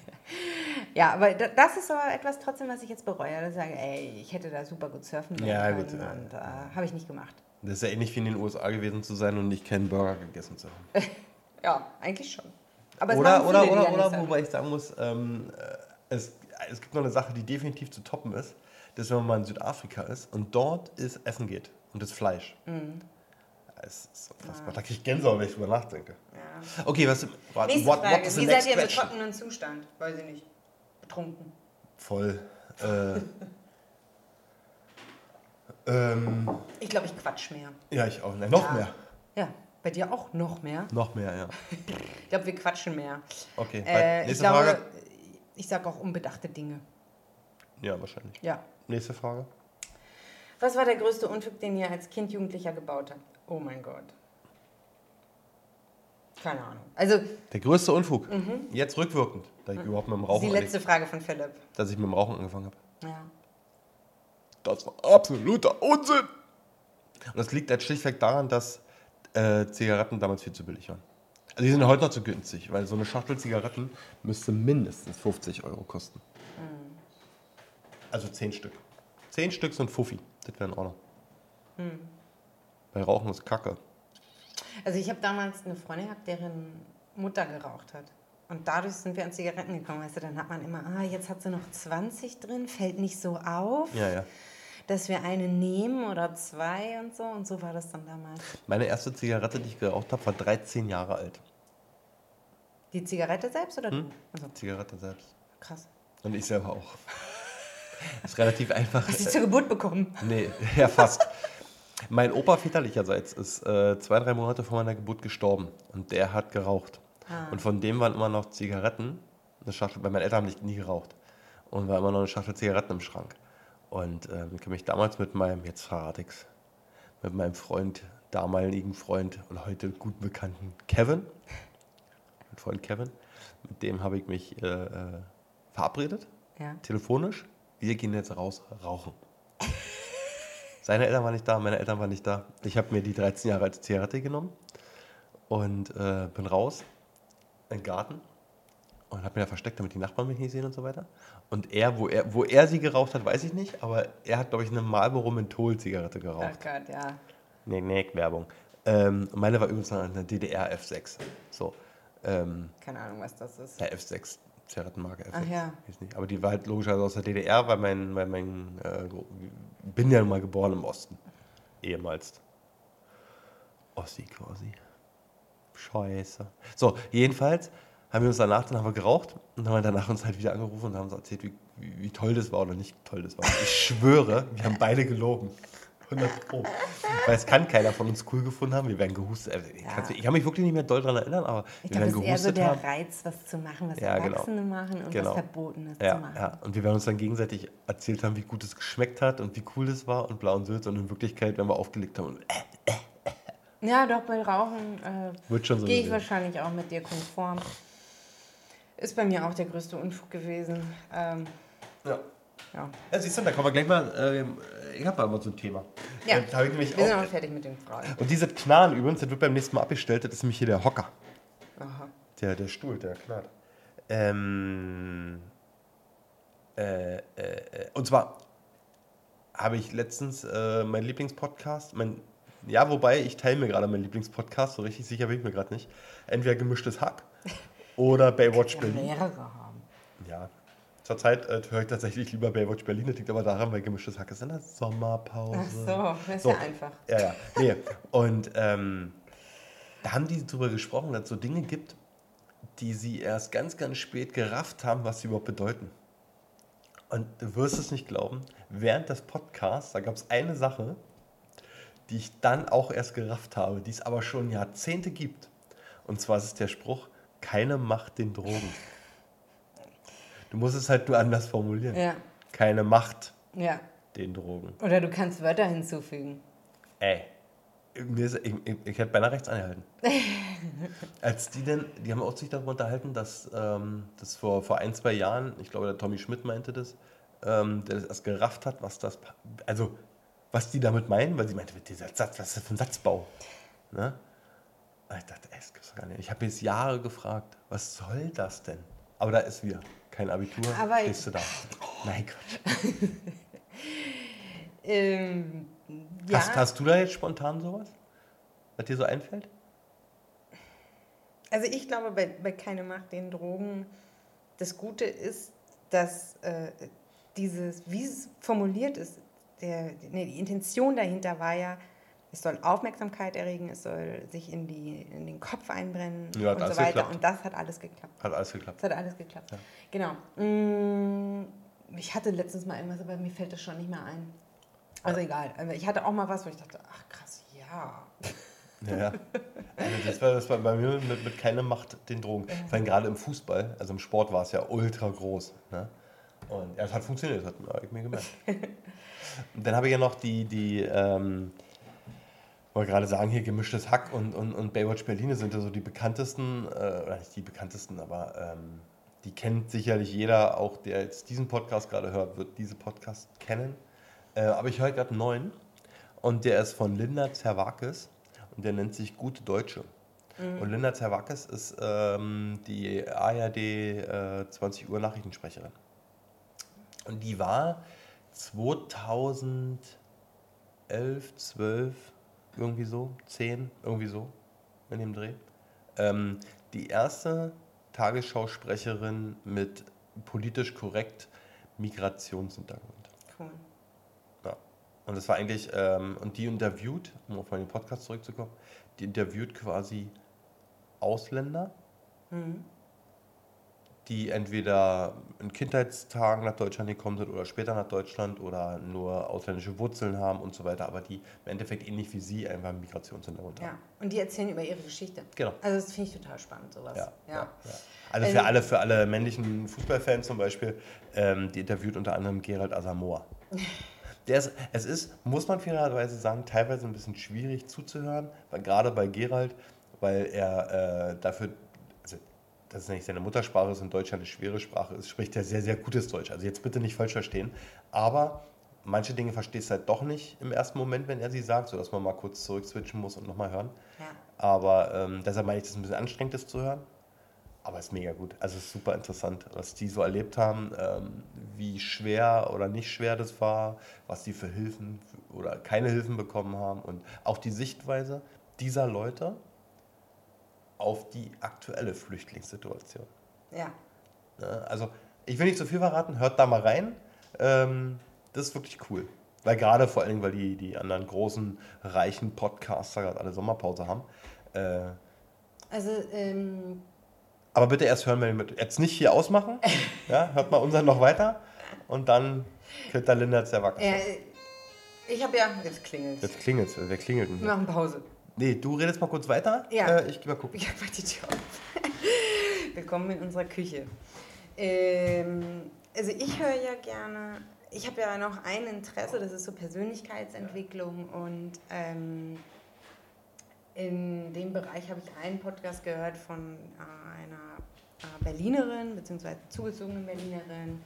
ja, aber da- das ist aber etwas trotzdem, was ich jetzt bereue. Dass ich sage, ey, ich hätte da super gut surfen lernen Ja, können gut, und äh, habe ich nicht gemacht. Das ist ja ähnlich wie in den USA gewesen zu sein und nicht keinen Burger gegessen zu haben. Ja, eigentlich schon. Aber oder, oder, oder, oder, wobei ich sagen muss, ähm, äh, es, es gibt noch eine Sache, die definitiv zu toppen ist, dass wenn man mal in Südafrika ist und dort ist Essen geht und das Fleisch. Mhm. Es ist unfassbar. Da kriege ich Gänsehaut, wenn ich drüber nachdenke. Ja. Okay, was, what, Nächste what, Frage. what Wie seid ihr im betrockneten Zustand? Weiß ich nicht. betrunken. Voll. Äh, ähm, Ich glaube, ich quatsch mehr. ja, ich auch. Nein, noch Ja. mehr. Ja, bei dir auch noch mehr. Noch mehr, ja. Ich glaube, wir quatschen mehr. Okay. Äh, ich Nächste glaube, Frage. ich sage auch unbedachte Dinge. Ja, wahrscheinlich. Ja. Nächste Frage. Was war der größte Unfug, den ihr als Kind, Jugendlicher gebaut habt? Oh mein Gott. Keine Ahnung. Also, Der größte Unfug. Jetzt rückwirkend, da ich überhaupt mit dem die Rauchen, letzte Frage von Philipp. dass ich mit dem Rauchen angefangen habe. Ja. Das war absoluter Unsinn. Und das liegt halt schlichtweg daran, dass äh, Zigaretten damals viel zu billig waren. Also die sind heute noch zu günstig, weil so eine Schachtel Zigaretten müsste mindestens 50 Euro kosten. Also 10 Stück. 10 Stück sind Fuffi. Das wäre in Ordnung. Bei Rauchen ist Kacke. Also, ich habe damals eine Freundin gehabt, deren Mutter geraucht hat. Und dadurch sind wir an Zigaretten gekommen. Weißt du, dann hat man immer, ah, jetzt hat sie noch 20 drin, fällt nicht so auf, Ja, ja. Dass wir eine nehmen oder zwei und so. Und so war das dann damals. Meine erste Zigarette, die ich geraucht habe, war 13 Jahre alt. Die Zigarette selbst oder du? Also, Zigarette selbst. krass. Und ich selber auch. ist relativ einfach. Hast du zur Geburt bekommen? Nee, ja, fast. Mein Opa väterlicherseits ist äh, zwei, drei Monate vor meiner Geburt gestorben. Und der hat geraucht. Und von dem waren immer noch Zigaretten. Eine Schachtel, weil meine Eltern haben nicht, nie geraucht. Und war immer noch eine Schachtel Zigaretten im Schrank. Und ähm, ich habe mich damals mit meinem, jetzt verrate ich's, mit meinem Freund, damaligen Freund und heute gut bekannten Kevin, mein Freund Kevin, mit dem habe ich mich äh, äh, verabredet Ja. telefonisch, wir gehen jetzt raus rauchen. Seine Eltern waren nicht da, meine Eltern waren nicht da. Ich habe mir die 13 Jahre alte Zigarette genommen und äh, bin raus in den Garten und habe mir da versteckt, damit die Nachbarn mich nicht sehen und so weiter. Und er, wo er, wo er sie geraucht hat, weiß ich nicht, aber er hat, glaube ich, eine Marlboro Menthol-Zigarette Oh geraucht. Gott, ja. Nee, nee, Werbung. Ähm, meine war übrigens eine DDR F6. So. Ähm, Keine Ahnung, was das ist. ja, F6, Zigarettenmarke F6. Ach ja. Weiß nicht. Aber die war halt logischerweise aus der DDR, weil mein, weil mein äh, bin ja mal geboren im Osten. Ehemals. Ossi quasi. Scheiße. So, jedenfalls haben wir uns danach, dann haben wir geraucht und haben danach uns halt wieder angerufen und haben uns erzählt, wie, wie, wie toll das war oder nicht toll das war. Ich schwöre, wir haben beide gelogen. 100 Pro. Weil es kann keiner von uns cool gefunden haben. Wir werden gehustet. Also, ich, Ja. ich kann mich wirklich nicht mehr doll daran erinnern, aber Ich wir glaube, werden es ist eher so gehustet der haben. Reiz, was zu machen, was Ja, genau. Erwachsene machen und Genau. was Verbotenes Ja, zu machen. ja, und wir werden uns dann gegenseitig erzählt haben, wie gut es geschmeckt hat und wie cool es war und blau und süß und in Wirklichkeit, wenn wir aufgelegt haben, und, äh, Ja, doch, bei Rauchen äh, so gehe ich wahrscheinlich auch mit dir konform. Ist bei mir auch der größte Unfug gewesen. Ähm, Ja. ja. ja, siehst du, da kommen wir gleich mal, ähm, ich habe mal so ein Thema. Ja. Äh, da ich nämlich Wir sind auch, auch fertig mit den Fragen. und dieses Knarren übrigens, das wird beim nächsten Mal abgestellt, das ist nämlich hier der Hocker. Aha. Der, der Stuhl, der knarrt. Ähm, äh, äh, äh, und zwar habe ich letztens äh, meinen Lieblingspodcast, mein, ja, wobei ich teile mir gerade meinen Lieblingspodcast, so richtig sicher bin ich mir gerade nicht. Entweder gemischtes Hack oder Baywatch Ja, Berlin. mehrere haben. Ja, zurzeit äh, höre ich tatsächlich lieber Baywatch Berlin, das liegt aber daran, weil gemischtes Hack ist in der Sommerpause. Ach so, das ist So. ja einfach. Ja, ja. Nee. Und ähm, da haben die darüber gesprochen, dass es so Dinge gibt, die sie erst ganz, ganz spät gerafft haben, was sie überhaupt bedeuten. Und du wirst es nicht glauben, während des Podcasts, da gab es eine Sache, die ich dann auch erst gerafft habe, die es aber schon Jahrzehnte gibt. Und zwar ist es der Spruch, keine Macht den Drogen. Du musst es halt nur anders formulieren. Ja, Keine Macht ja. den Drogen. Oder du kannst Wörter hinzufügen. Ey, mir ist, ich, ich, ich hätte beinahe rechts angehalten. Als die denn, die haben auch sich darüber unterhalten, dass ähm, das vor, vor ein, zwei Jahren, ich glaube, der Tommy Schmidt meinte das, ähm, der das erst gerafft hat, was das, also, was die damit meinen, weil sie meinte, dieser Satz, was ist das für ein Satzbau? Ne? Ich dachte, das gibt's gar nicht. Ich habe jetzt Jahre gefragt, was soll das denn? Aber da ist wieder kein Abitur, Aber stehst du da. Nein, Quatsch. Ähm, ja. Hast, hast du da jetzt spontan sowas, was dir so einfällt? Also ich glaube, bei, bei keine Macht den Drogen, das Gute ist, dass äh, dieses, wie es formuliert ist, der, nee, die Intention dahinter war ja, es soll Aufmerksamkeit erregen, es soll sich in, die, in den Kopf einbrennen Ja, und so weiter. geklappt. Und das hat alles geklappt. Hat alles geklappt. Das hat alles geklappt. Genau. Mm, Ich hatte letztens mal irgendwas, aber mir fällt das schon nicht mehr ein. Also egal. Aber Ich hatte auch mal was, wo ich dachte, ach krass, ja. Ja, ja. Also das, war, das war bei mir mit, mit keine Macht den Drogen. Vor allem gerade im Fußball, also im Sport war es ja ultra groß. Ne? Und ja, es hat funktioniert, das hat ich mir gemerkt. Und dann habe ich ja noch die, die ähm, wollte gerade sagen, hier gemischtes Hack und, und, und Baywatch Berlin sind ja so die bekanntesten, äh, oder nicht die bekanntesten, aber ähm, die kennt sicherlich jeder, auch der jetzt diesen Podcast gerade hört, wird diese Podcast kennen. Äh, aber ich höre gerade einen neuen und der ist von Linda Zerwakis und der nennt sich Gute Deutsche. Und Linda Zerwakis ist ähm, die ARD äh, 20 Uhr Nachrichtensprecherin. Und die war 2011, 12, irgendwie so, 10, irgendwie so, in dem Dreh. Ähm, die erste Tagesschausprecherin mit politisch korrekt Migrationshintergrund. Cool. Ja. Und das war eigentlich, ähm, und die interviewt, um auf meinen Podcast zurückzukommen, die interviewt quasi Ausländer, die entweder in Kindheitstagen nach Deutschland gekommen sind oder später nach Deutschland oder nur ausländische Wurzeln haben und so weiter, aber die im Endeffekt ähnlich wie sie einfach einen Migrationshintergrund Ja. haben. Und die erzählen über ihre Geschichte. Genau. Also das finde ich total spannend, sowas. Ja, Ja. ja. ja. Also für Ähm, alle, für alle männlichen Fußballfans zum Beispiel, ähm, die interviewt unter anderem Gerald Asamoah. Der ist, es ist, muss man fairerweise sagen, teilweise ein bisschen schwierig zuzuhören, weil gerade bei Gerald, weil er äh, dafür, also dass es nicht seine Muttersprache ist und Deutsch eine schwere Sprache ist, spricht er sehr, sehr gutes Deutsch. Also jetzt bitte nicht falsch verstehen, aber manche Dinge verstehst du halt doch nicht im ersten Moment, wenn er sie sagt, sodass man mal kurz zurückswitchen muss und nochmal hören. Ja. Aber ähm, deshalb meine ich, das ist ein bisschen anstrengend, das zu hören. Aber es ist mega gut. Also es ist super interessant, was die so erlebt haben, ähm, wie schwer oder nicht schwer das war, was die für Hilfen oder keine Hilfen bekommen haben und auch die Sichtweise dieser Leute auf die aktuelle Flüchtlingssituation. ja. Ne? Also ich will nicht zu viel verraten, hört da mal rein. Ähm, das ist wirklich cool. Weil gerade vor allen Dingen, weil die, die anderen großen, reichen Podcaster gerade alle Sommerpause haben. Äh, Also, ähm, aber bitte erst hören, wir mit. Jetzt nicht hier ausmachen. Ja, hört mal unseren noch weiter. Und dann könnt ihr Linda sehr wacker. äh, ich habe ja. Jetzt klingelt Jetzt klingelt es. Wer klingelt denn Wir machen Pause. Nee, du redest mal kurz weiter. Ja. Äh, ich geh mal gucken. Ich mach die Tür auf. Willkommen in unserer Küche. Ähm, also ich höre ja gerne, ich habe ja noch ein Interesse, das ist so Persönlichkeitsentwicklung und ähm, in dem Bereich habe ich einen Podcast gehört von äh, einer äh, Berlinerin, beziehungsweise zugezogenen Berlinerin,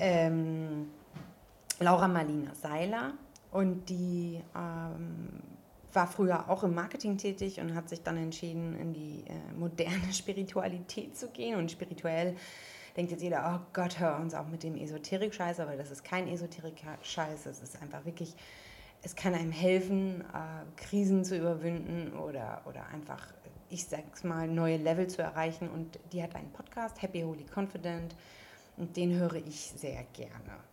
ähm, Laura Marlina Seiler und die ähm, war früher auch im Marketing tätig und hat sich dann entschieden, in die äh, moderne Spiritualität zu gehen. Und spirituell denkt jetzt jeder, oh Gott, hör uns auch mit dem Esoterik-Scheiß, aber das ist kein Esoterik-Scheiß, es ist einfach wirklich, es kann einem helfen, äh, Krisen zu überwinden oder, oder einfach, ich sag's mal, neue Level zu erreichen. Und die hat einen Podcast, Happy Holy Confident, und den höre ich sehr gerne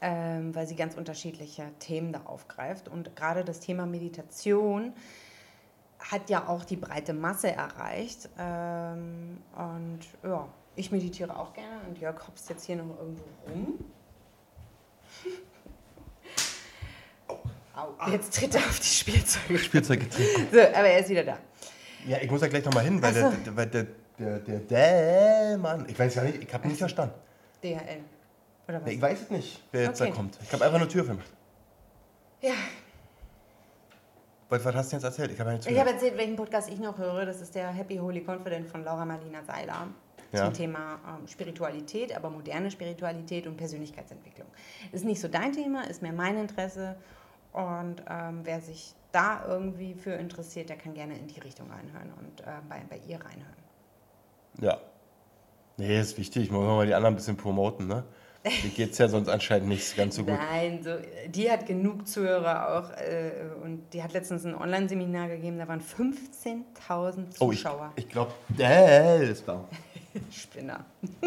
ähm, weil sie ganz unterschiedliche Themen da aufgreift. Und gerade das Thema Meditation hat ja auch die breite Masse erreicht. Ähm, und ja, ich meditiere auch gerne und Jörg hopst jetzt hier noch irgendwo rum. Au, jetzt tritt er auf die Spielzeuge. Spielzeug getrunken. So, aber er ist wieder da. Ja, ich muss ja gleich nochmal hin, weil, Ach der, weil der, der, der, der Mann, ich weiß ja nicht, ich habe nicht verstanden. DHL. Oder was? Ich weiß es nicht, wer jetzt Okay. da kommt. Ich habe einfach eine Tür gemacht. Ja, Was, was hast du jetzt erzählt? Ich habe ich habe erzählt, welchen Podcast ich noch höre. Das ist der Happy Holy Confident von Laura Marlina Seiler. Ja. Zum Thema ähm, Spiritualität, aber moderne Spiritualität und Persönlichkeitsentwicklung. Ist nicht so dein Thema, ist mehr mein Interesse. Und ähm, wer sich da irgendwie für interessiert, der kann gerne in die Richtung reinhören und äh, bei, bei ihr reinhören. Ja. Nee, ist wichtig. Ich muss mal die anderen ein bisschen promoten, ne? Die geht es ja sonst anscheinend nicht ganz so gut. Nein, so, die hat genug Zuhörer auch. Äh, und die hat letztens ein Online-Seminar gegeben, da waren 15.000 Oh, ich, Zuschauer. ich glaube, der ist da. Spinner.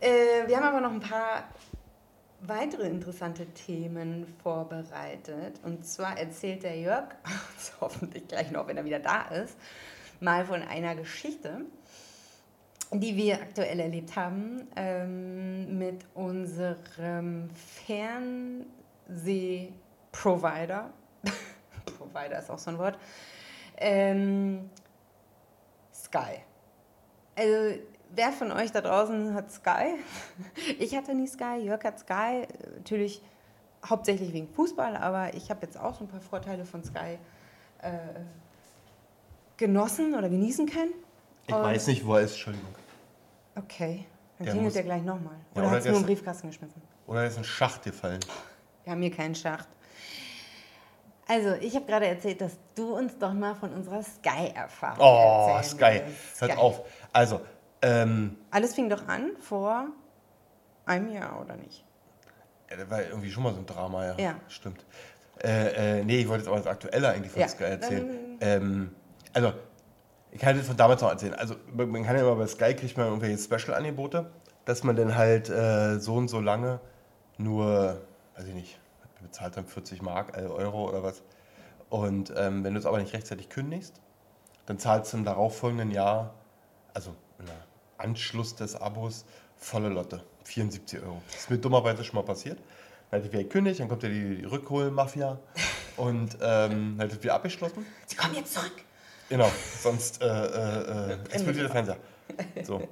äh, wir haben aber noch ein paar weitere interessante Themen vorbereitet. Und zwar erzählt der Jörg, hoffentlich gleich noch, wenn er wieder da ist, mal von einer Geschichte, die wir aktuell erlebt haben ähm, mit unserem Fernsehprovider. Provider ist auch so ein Wort. Ähm, Sky. Also, wer von euch da draußen hat Sky? Ich hatte nie Sky, Jörg hat Sky. Natürlich hauptsächlich wegen Fußball, aber ich habe jetzt auch so ein paar Vorteile von Sky äh, genossen oder genießen können. Ich Und weiß nicht, wo er ist, Entschuldigung. Okay, dann der klingelt er gleich nochmal. Oder, ja, hat es nur einen Briefkasten geschmissen. Oder er ist ein Schacht gefallen. Wir haben hier keinen Schacht. Also, ich habe gerade erzählt, dass du uns doch mal von unserer Sky-Erfahrung Oh, Sky. Hört auf. Also, ähm, Alles fing doch an vor einem Jahr, oder nicht? Ja, das war irgendwie schon mal so ein Drama, ja. Ja. Stimmt. Äh, äh, nee, ich wollte jetzt aber das Aktuelle eigentlich von Ja, Sky erzählen. Ähm, also, ich kann das von damals noch erzählen. Also, man kann ja immer bei Sky kriegt man irgendwelche Special-Angebote, dass man dann halt äh, so und so lange nur, weiß ich nicht, bezahlt dann 40 Mark, äh, Euro oder was. Und ähm, wenn du es aber nicht rechtzeitig kündigst, dann zahlst du im darauffolgenden Jahr, also im Anschluss des Abos, volle Lotte. 74 Euro. Das ist mir dummerweise schon mal passiert. Dann hatte ich gekündigt, dann kommt ja die Rückholmafia und ähm, dann hat es wieder abgeschlossen. Sie kommen jetzt zurück. Genau, sonst äh, äh, äh, explodiert der Fernseher. So.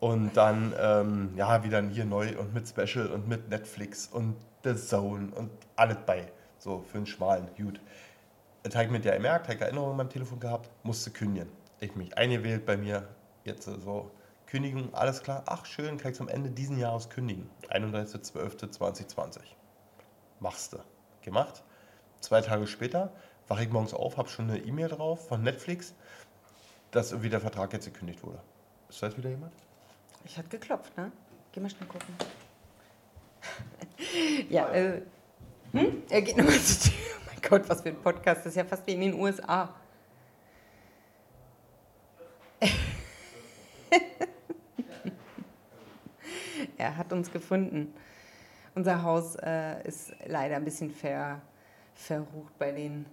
Und dann, ähm, ja, wieder hier neu und mit Special und mit Netflix und The Zone und alles bei. So, für einen schmalen, gut. Das habe ich mit der gemerkt, habe ich Erinnerungen in meinem Telefon gehabt, musste kündigen. Ich mich eingewählt bei mir, jetzt so, Kündigung, alles klar, ach schön, kann ich zum Ende diesen Jahres kündigen. 31.12.2020. Machst du. Gemacht. Zwei Tage später wache ich morgens auf, habe schon eine E-Mail drauf von Netflix, dass irgendwie der Vertrag jetzt gekündigt wurde. Ist da jetzt wieder jemand? Ich hatte geklopft, ne? Geh mal schnell gucken. ja, äh. Hm? Er geht nochmal zur Tür. Oh mein Gott, was für ein Podcast. Das ist ja fast wie in den USA. er hat uns gefunden. Unser Haus äh, ist leider ein bisschen ver, verrucht bei den,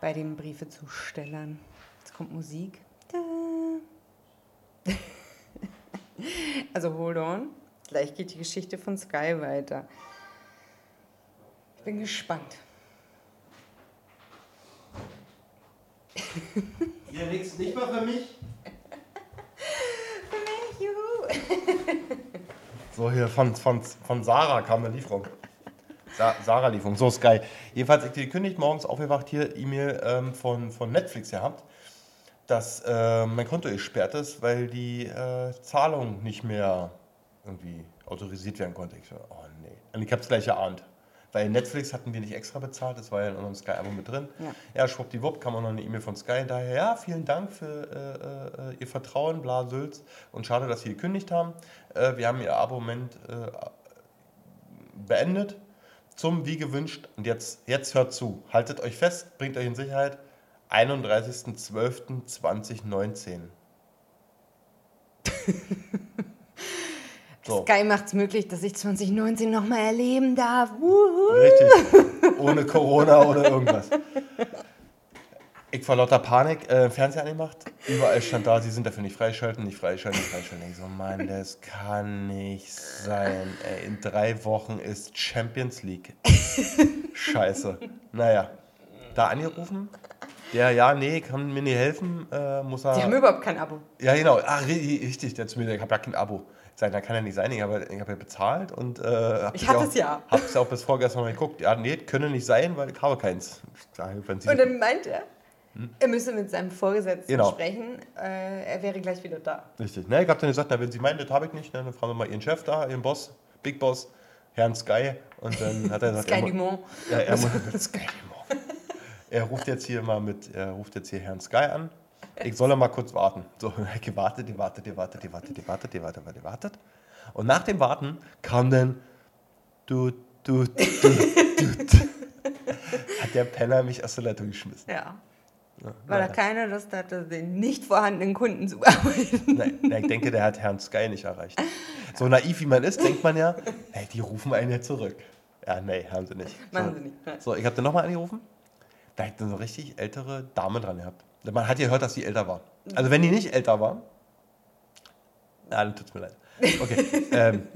bei den Briefezustellern. Jetzt kommt Musik. Da. Also hold on. Gleich geht die Geschichte von Sky weiter. Ich bin gespannt. Hier nichts, nicht mal für mich. Für mich, juhu. So, hier von, von, von Sarah kam eine Lieferung. Sa Sarah-Lieferung, so ist geil. Jedenfalls, ich gekündigt, morgens aufgewacht, hier E-Mail ähm, von, von Netflix gehabt, dass äh, mein Konto gesperrt ist, weil die äh, Zahlung nicht mehr irgendwie autorisiert werden konnte. Ich so, oh nee. Und ich habe es gleich erahnt. Weil Netflix hatten wir nicht extra bezahlt, das war ja in unserem Sky-Abo mit drin. Ja. Ja, schwuppdiwupp kam auch noch eine E-Mail von Sky hinterher. Ja, vielen Dank für äh, äh, Ihr Vertrauen, bla, Sülz. Und schade, dass Sie gekündigt haben. Äh, wir haben Ihr Abo-Moment äh, beendet. Zum wie gewünscht. Und jetzt, jetzt hört zu. Haltet euch fest, bringt euch in Sicherheit. 31.12.2019. So. Sky macht es möglich, dass ich 2019 nochmal erleben darf. Wuhu. Richtig. Ohne Corona oder irgendwas. Ich vor lauter Panik äh, Fernseher angemacht. Überall stand da, sie sind dafür nicht freischalten, nicht freischalten, nicht freischalten. Ich so, Mann, das kann nicht sein. Ey, in drei Wochen ist Champions League. Scheiße. Naja, da angerufen. Der, ja, nee, kann mir nicht helfen. Äh, muss er. Die haben überhaupt kein Abo. Ja, genau. Ah, ri- richtig. Der zu mir, ich habe ja kein Abo. Ich da kann ja nicht sein. Ich habe ich hab ja bezahlt und äh, Ich hatte auch, es ja. Hab's ja auch bis vorgestern noch geguckt. Ja, nee, könne nicht sein, weil ich habe keins. Ich Sie, Und dann meint er, er müsse mit seinem Vorgesetzten Genau. sprechen. Äh, er wäre gleich wieder da. richtig. Ne, ich habe dann gesagt, na, wenn Sie meinen, das habe ich nicht, ne, dann fragen wir mal Ihren Chef da, Ihren Boss, Big Boss, Herrn Sky. Und dann hat er gesagt, Sky er, Dumont. Ja, er, Sky Dumont. er ruft jetzt hier mal mit, er ruft jetzt hier Herrn Sky an. Ich soll mal kurz warten. So, ich gewartet, die wartet, die wartet, die wartet, die wartet, die wartet, die wartet. Und nach dem Warten kam dann du, du, du, du. Hat der Penner mich aus der Leitung geschmissen. Ja. Weil er keine Lust hatte, den nicht vorhandenen Kunden zu bearbeiten. Nein, nein, ich denke, der hat Herrn Sky nicht erreicht. So naiv wie man ist, denkt man ja, hey, die rufen einen ja zurück. Ja, nee, haben sie nicht. Machen so, sie nicht, nein. So, ich habe dann nochmal angerufen. Da hat eine so richtig ältere Dame dran gehabt. Man hat ja gehört, dass sie älter war. Also wenn die nicht älter war, ja, dann tut's mir leid. Okay. ähm,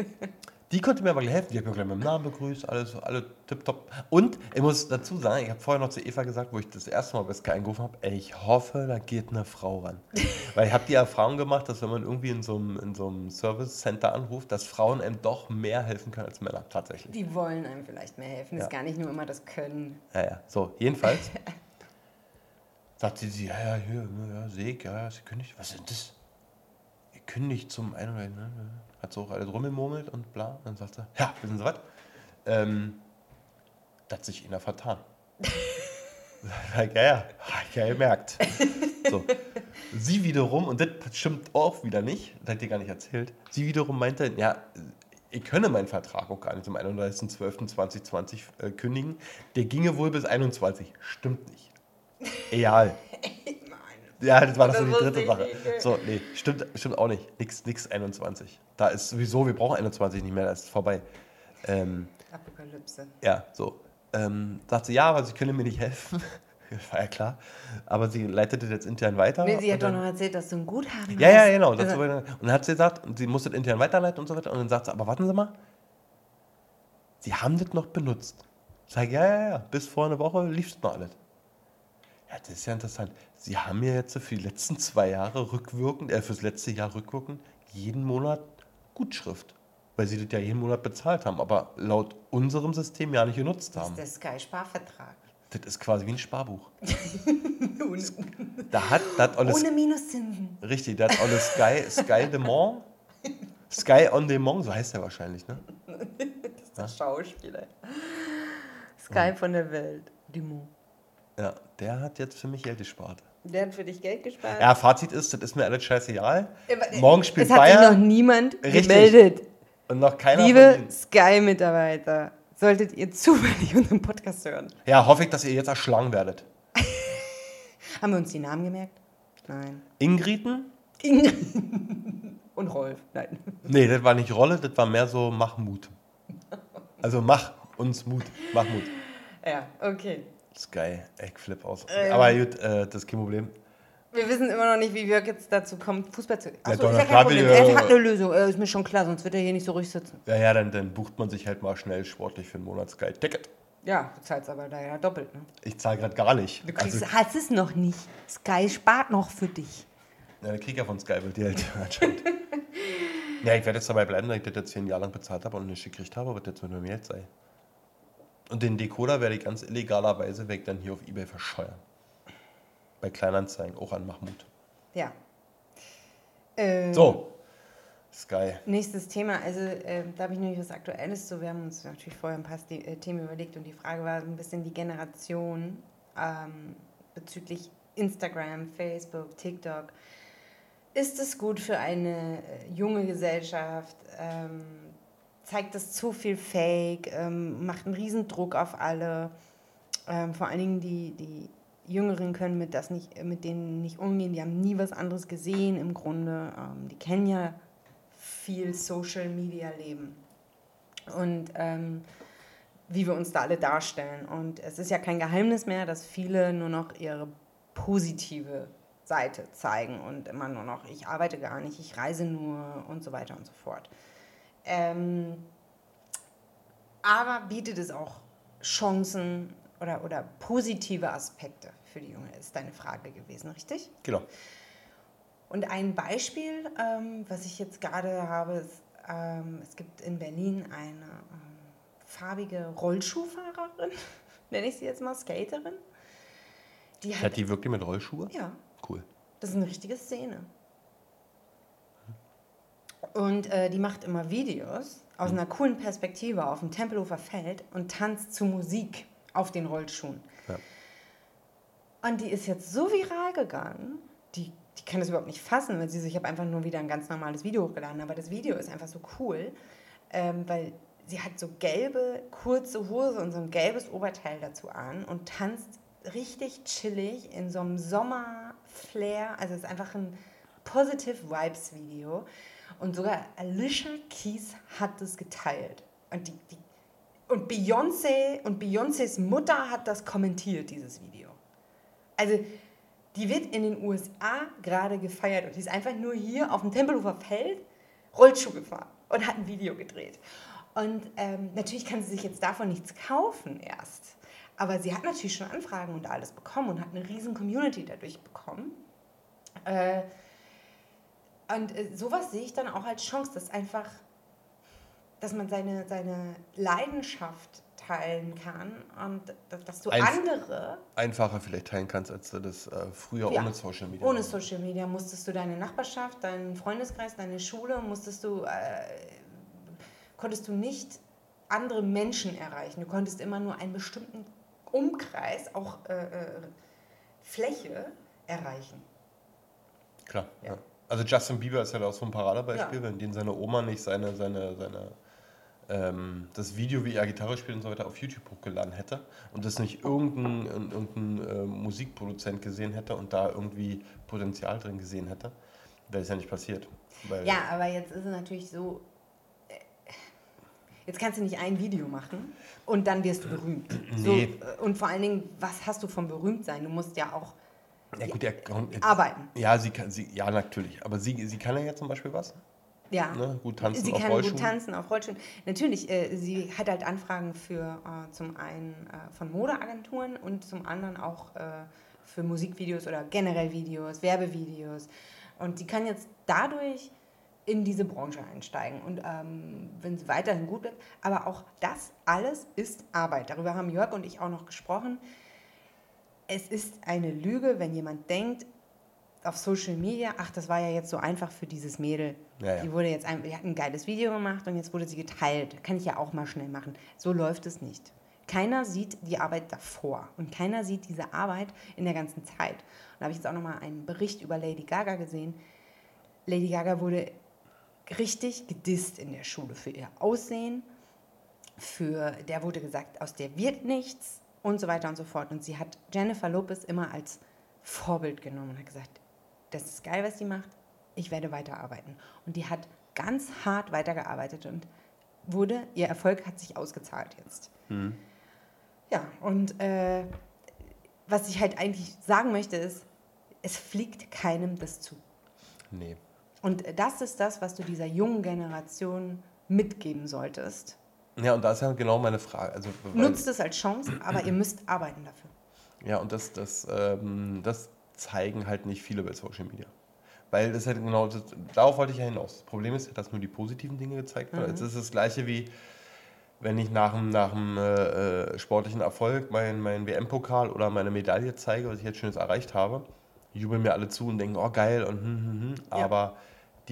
die konnte mir aber gleich helfen. Die hat mir gleich mit dem Namen begrüßt, alles, alle tipptopp. Und ich muss dazu sagen, ich habe vorher noch zu Eva gesagt, wo ich das erste Mal bei Sky angerufen habe, ey, ich hoffe, da geht eine Frau ran. Weil ich habe die Erfahrung gemacht, dass wenn man irgendwie in so einem, in so einem Service Center anruft, dass Frauen einem doch mehr helfen können als Männer, tatsächlich. Die wollen einem vielleicht mehr helfen. Das ist Ja. gar nicht nur immer das Können. Ja, ja. So, jedenfalls sagte sie, ja, ja, hier, ja, sehe ich, ja, ja, sie kündigt. Was ist das? Ihr kündigt zum einen oder ne, ne. Hat so auch alles rumgemurmelt und bla. Und dann sagt sie, ja, wissen Sie was? Ähm, das hat sich einer vertan. Ja, ja, hab ich ja gemerkt. So. Sie wiederum, und das stimmt auch wieder nicht, das hat ihr gar nicht erzählt, sie wiederum meinte, ja, ich könne meinen Vertrag auch gar nicht zum 31.12.2020 äh, kündigen. Der ginge wohl bis 21. Stimmt nicht. Egal. Ja, das war das so die dritte Sache. So, nee, stimmt, stimmt auch nicht. Nix, nix 21. Da ist sowieso, wir brauchen 21 nicht mehr, das ist vorbei. Ähm, Apokalypse. ja, so. Ähm, sagt sie, ja, aber sie können mir nicht helfen. war ja klar. Aber sie leitete das intern weiter. Nee, sie hat doch dann- noch erzählt, dass du ein Guthaben ja, ja, hast. genau. Also, Und dann hat sie gesagt, sie musste das intern weiterleiten und so weiter. Und dann sagt sie, aber warten Sie mal, Sie haben das noch benutzt. Ich sage, ja, ja, ja, bis vor einer Woche lief es noch alles. Ja, das ist ja interessant. Sie haben mir jetzt für die letzten zwei Jahre rückwirkend, äh, fürs letzte Jahr rückwirkend, jeden Monat Gutschrift. Weil sie das ja jeden Monat bezahlt haben, aber laut unserem System ja nicht genutzt das haben. ist der Sky-Sparvertrag. Das ist quasi wie ein Sparbuch. Ohne, Da hat das alles ohne Minuszinsen. Richtig, der hat eine Sky, Sky Demont. Sky on Demont, so heißt er wahrscheinlich, ne? Das ist der Schauspieler. Sky von der Welt. Dumont. Ja, der hat jetzt für mich Geld gespart. Der hat für dich Geld gespart. Ja, Fazit ist, das ist mir alles scheißegal. Äh, Morgen spielt es hat sich noch Bayern niemand Richtig. gemeldet. und noch keiner Liebe. Sky-Mitarbeiter, solltet ihr zufällig unseren Podcast hören. Ja, hoffe ich, dass ihr jetzt erschlagen werdet. Haben wir uns die Namen gemerkt? Nein. Ingriten? Und Rolf. Nein. Nee, das war nicht Rolle, das war mehr so mach Mut. Also mach uns Mut, mach Mut. Ja, okay. Sky, ich flip aus. Ähm. Aber gut, äh, das ist kein Problem. Wir wissen immer noch nicht, wie Jörg jetzt dazu kommt, Fußball zu. Achso, doch, ist ja kein Problem. er- hat eine Lösung. Äh, ist mir schon klar, sonst wird er hier nicht so ruhig sitzen. Ja, ja, dann, dann bucht man sich halt mal schnell sportlich für einen Monat Sky-Ticket. Ja, du zahlst aber da ja doppelt. Ne? Ich zahle gerade gar nicht. Du kriegst, Also, hast es noch nicht. Sky spart noch für dich. Ja, der Krieger von Sky will die halt anscheinend. ja, ich werde jetzt dabei bleiben, dass ich das jetzt hier ein Jahr lang bezahlt habe und nicht gekriegt habe, was jetzt mit meinem Geld sei. Und den Decoder werde ich ganz illegalerweise weg dann hier auf Ebay verscheuern. Bei Kleinanzeigen, auch an Mahmoud. Ja. Äh, So, Sky. Nächstes Thema, also äh, da habe ich nämlich was Aktuelles zu. Wir haben uns natürlich vorher ein paar äh, Themen überlegt und die Frage war ein bisschen die Generation ähm, bezüglich Instagram, Facebook, TikTok. Ist es gut für eine äh, junge Gesellschaft? Ähm, zeigt es zu viel Fake? Ähm, macht einen riesen Druck auf alle? Ähm, vor allen Dingen die, die Jüngeren können mit, das nicht, mit denen nicht umgehen. Die haben nie was anderes gesehen im Grunde. Ähm, die kennen ja viel Social Media Leben. Und ähm, wie wir uns da alle darstellen. Und es ist ja kein Geheimnis mehr, dass viele nur noch ihre positive Seite zeigen und immer nur noch, ich arbeite gar nicht, ich reise nur und so weiter und so fort. Ähm, aber bietet es auch Chancen oder, oder positive Aspekte für die Junge, ist deine Frage gewesen, richtig? Genau. Und ein Beispiel, ähm, was ich jetzt gerade habe, ist, ähm, es gibt in Berlin eine ähm, farbige Rollschuhfahrerin, nenne ich sie jetzt mal, Skaterin. Die Hat die wirklich mit Rollschuhe? ja, Cool. das ist eine richtige Szene. Und äh, die macht immer Videos aus einer coolen Perspektive auf dem Tempelhofer Feld und tanzt zu Musik auf den Rollschuhen. Ja. Und die ist jetzt so viral gegangen, die, die kann das überhaupt nicht fassen, weil sie so, ich habe einfach nur wieder ein ganz normales Video hochgeladen, aber das Video ist einfach so cool, ähm, weil sie hat so gelbe, kurze Hose und so ein gelbes Oberteil dazu an und tanzt richtig chillig in so einem Sommer-Flair. Also es ist einfach ein Positive Vibes Video. Und sogar Alicia Keys hat das geteilt. Und, die, die, und Beyoncé und Beyoncés Mutter hat das kommentiert, dieses Video. Also die wird in den USA gerade gefeiert und die ist einfach nur hier auf dem Tempelhofer Feld Rollschuh gefahren und hat ein Video gedreht. Und ähm, natürlich kann sie sich jetzt davon nichts kaufen erst. Aber sie hat natürlich schon Anfragen und alles bekommen und hat eine riesen Community dadurch bekommen. Äh, und äh, sowas sehe ich dann auch als Chance, dass einfach, dass man seine, seine Leidenschaft teilen kann und dass du Einf andere einfacher vielleicht teilen kannst, als du das äh, früher ja, ohne Social Media. Ohne Social Media musstest du deine Nachbarschaft, deinen Freundeskreis, deine Schule, musstest du, äh, konntest du nicht andere Menschen erreichen. Du konntest immer nur einen bestimmten Umkreis, auch äh, äh Fläche erreichen. Klar. Ja. ja. Also Justin Bieber ist ja auch so ein Paradebeispiel, ja. wenn den seine Oma nicht seine, seine, seine ähm, das Video, wie er Gitarre spielt und so weiter, auf YouTube hochgeladen hätte und das nicht irgendein, irgendein äh, Musikproduzent gesehen hätte und da irgendwie Potenzial drin gesehen hätte, wäre es ja nicht passiert. ja, aber jetzt ist es natürlich so, äh, Jetzt kannst du nicht ein Video machen und dann wirst du berühmt. Nee. So, äh, und vor allen Dingen, was hast du vom Berühmtsein? Du musst ja auch ja, gut, er, arbeiten. Ja, sie kann, sie, ja, natürlich. Aber sie, sie kann ja jetzt zum Beispiel was? Ja. Ne? Gut tanzen sie auf kann Rollschuhen. gut tanzen auf Rollschuhen. Natürlich, äh, sie hat halt Anfragen für äh, zum einen äh, von Modeagenturen und zum anderen auch äh, für Musikvideos oder generell Videos, Werbevideos. Und sie kann jetzt dadurch in diese Branche einsteigen und ähm, wenn sie weiterhin gut bleibt. Aber auch das alles ist Arbeit. Darüber haben Jörg und ich auch noch gesprochen es ist eine Lüge, wenn jemand denkt, auf Social Media, ach, das war ja jetzt so einfach für dieses Mädel. Ja, ja. Die wurde jetzt ein, die hat ein geiles Video gemacht und jetzt wurde sie geteilt. Kann ich ja auch mal schnell machen. So läuft es nicht. Keiner sieht die Arbeit davor und keiner sieht diese Arbeit in der ganzen Zeit. Und da habe ich jetzt auch noch mal einen Bericht über Lady Gaga gesehen. Lady Gaga wurde richtig gedisst in der Schule für ihr Aussehen. Für der wurde gesagt, aus der wird nichts und so weiter und so fort. Und sie hat Jennifer Lopez immer als Vorbild genommen und hat gesagt, das ist geil, was sie macht, ich werde weiterarbeiten. Und die hat ganz hart weitergearbeitet und wurde, ihr Erfolg hat sich ausgezahlt jetzt. Mhm. Ja, und äh, was ich halt eigentlich sagen möchte ist, es fliegt keinem das zu. Nee. Und das ist das, was du dieser jungen Generation mitgeben solltest. Ja, und da ist ja genau meine Frage. Also, Nutzt es als Chance, aber ihr müsst arbeiten dafür. Ja, und das, das, ähm, das zeigen halt nicht viele bei Social Media. Weil das halt genau, das, darauf wollte ich ja hinaus. Das Problem ist, dass nur die positiven Dinge gezeigt werden. Mhm. Es ist das Gleiche wie, wenn ich nach dem, nach dem äh, äh sportlichen Erfolg meinen mein WM-Pokal oder meine Medaille zeige, was ich jetzt Schönes erreicht habe, jubeln mir alle zu und denken, oh geil und hm, hm, hm. Ja. Aber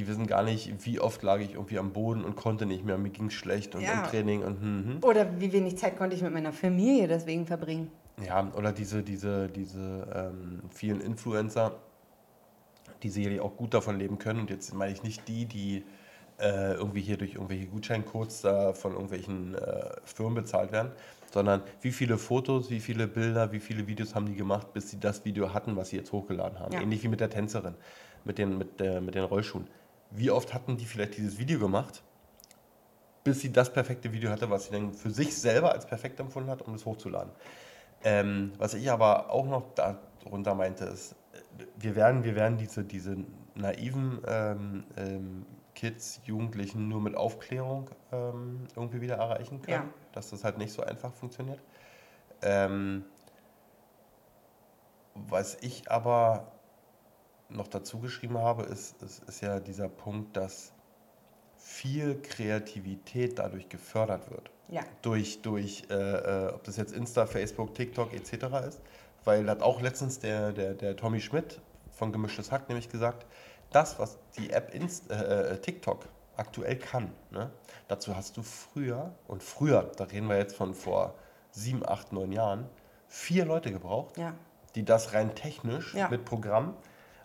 die wissen gar nicht, wie oft lag ich irgendwie am Boden und konnte nicht mehr, mir ging es schlecht und ja. im Training und hm, hm. Oder wie wenig Zeit konnte ich mit meiner Familie deswegen verbringen. Ja, oder diese, diese, diese ähm, vielen Influencer, die sicherlich auch gut davon leben können. Und jetzt meine ich nicht die, die äh, irgendwie hier durch irgendwelche Gutscheincodes da von irgendwelchen äh, Firmen bezahlt werden, sondern wie viele Fotos, wie viele Bilder, wie viele Videos haben die gemacht, bis sie das Video hatten, was sie jetzt hochgeladen haben. Ja. Ähnlich wie mit der Tänzerin, mit den, mit, äh, mit den Rollschuhen wie oft hatten die vielleicht dieses Video gemacht, bis sie das perfekte Video hatte, was sie dann für sich selber als perfekt empfunden hat, um es hochzuladen. Ähm, was ich aber auch noch darunter meinte, ist, wir werden, wir werden diese, diese naiven ähm, ähm, Kids, Jugendlichen nur mit Aufklärung ähm, irgendwie wieder erreichen können, ja. dass das halt nicht so einfach funktioniert. Ähm, was ich aber noch dazu geschrieben habe, ist, ist, ist ja dieser Punkt, dass viel Kreativität dadurch gefördert wird. Ja. Durch, durch äh, äh, ob das jetzt Insta, Facebook, TikTok etc. ist. Weil hat auch letztens der, der, der Tommy Schmidt von Gemischtes Hack nämlich gesagt, das, was die App Inst äh, äh, TikTok aktuell kann, ne, dazu hast du früher, und früher, da reden wir jetzt von vor sieben, acht, neun Jahren, vier Leute gebraucht, ja. die das rein technisch ja. mit Programm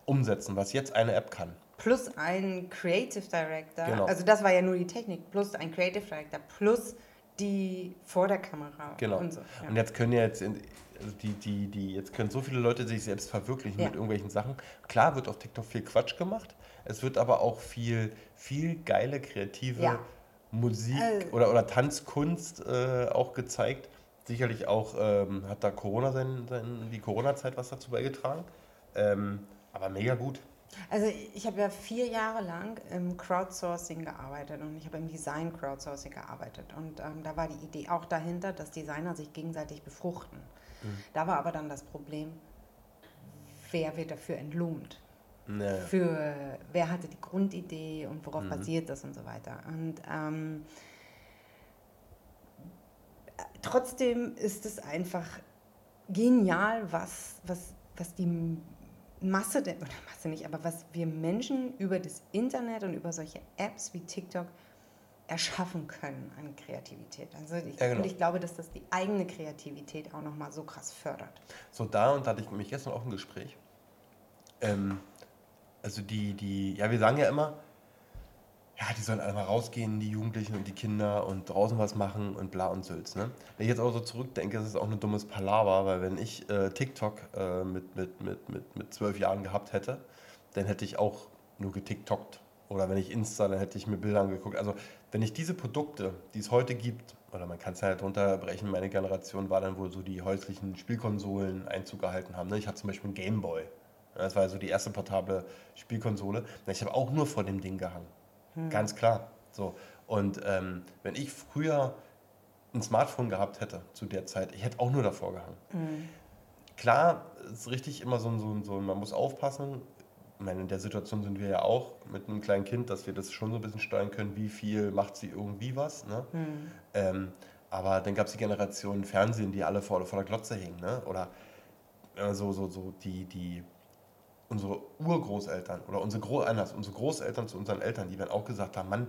umsetzen, was jetzt eine App kann. Plus ein Creative Director. Genau. Also das war ja nur die Technik. Plus ein Creative Director. Plus die vor der Kamera Genau. und so. Ja. Und jetzt können ja jetzt, in, also die, die, die, jetzt können so viele Leute sich selbst verwirklichen Ja. mit irgendwelchen Sachen. Klar wird auf TikTok viel Quatsch gemacht. Es wird aber auch viel, viel geile, kreative Ja. Musik Äh. oder, oder Tanzkunst äh, auch gezeigt. Sicherlich auch ähm, hat da Corona sein, sein, die Corona-Zeit was dazu beigetragen. Ähm, aber mega gut. Also ich habe ja vier Jahre lang im Crowdsourcing gearbeitet und ich habe im Design Crowdsourcing gearbeitet. Und ähm, da war die Idee auch dahinter, dass Designer sich gegenseitig befruchten. Da war aber dann das Problem, wer wird dafür entlohnt? Ne. Für wer hatte die Grundidee und worauf basiert das und so weiter. Und ähm, trotzdem ist es einfach genial, was, was, was die Masse, der, oder Masse nicht, aber was wir Menschen über das Internet und über solche Apps wie TikTok erschaffen können an Kreativität. Also ich, Ja, genau. Und ich glaube, dass das die eigene Kreativität auch nochmal so krass fördert. So, da und da hatte ich nämlich gestern auch ein Gespräch. Ähm, also die, die, ja, wir sagen ja immer, ja, die sollen alle mal rausgehen, die Jugendlichen und die Kinder und draußen was machen und bla und Sülz. Ne? Wenn ich jetzt auch so zurückdenke, ist es auch ein dummes Palaver, weil wenn ich äh, TikTok äh, mit, mit, mit, mit, mit zwölf Jahren gehabt hätte, dann hätte ich auch nur getiktokt. Oder wenn ich Insta, dann hätte ich mir Bilder angeguckt. Also wenn ich diese Produkte, die es heute gibt, oder man kann es halt runterbrechen, meine Generation war dann wohl so die häuslichen Spielkonsolen Einzug gehalten haben. Ne? Ich hatte zum Beispiel einen Gameboy. Ja, Das war ja so die erste portable Spielkonsole. Ich habe auch nur vor dem Ding gehangen. Ganz klar. So. Und ähm, wenn ich früher ein Smartphone gehabt hätte zu der Zeit, ich hätte auch nur davor gehangen. Klar, ist richtig immer so ein, so ein, so ein, man muss aufpassen. Ich meine, in der Situation sind wir ja auch mit einem kleinen Kind, dass wir das schon so ein bisschen steuern können, wie viel macht sie irgendwie was. Ne? Ähm, aber dann gab es die Generation Fernsehen, die alle vor, vor der Glotze hingen. Ne? Oder äh, so, so, so die, die, unsere Urgroßeltern oder unsere, Gro anders, unsere Großeltern zu unseren Eltern, die dann auch gesagt haben, Mann,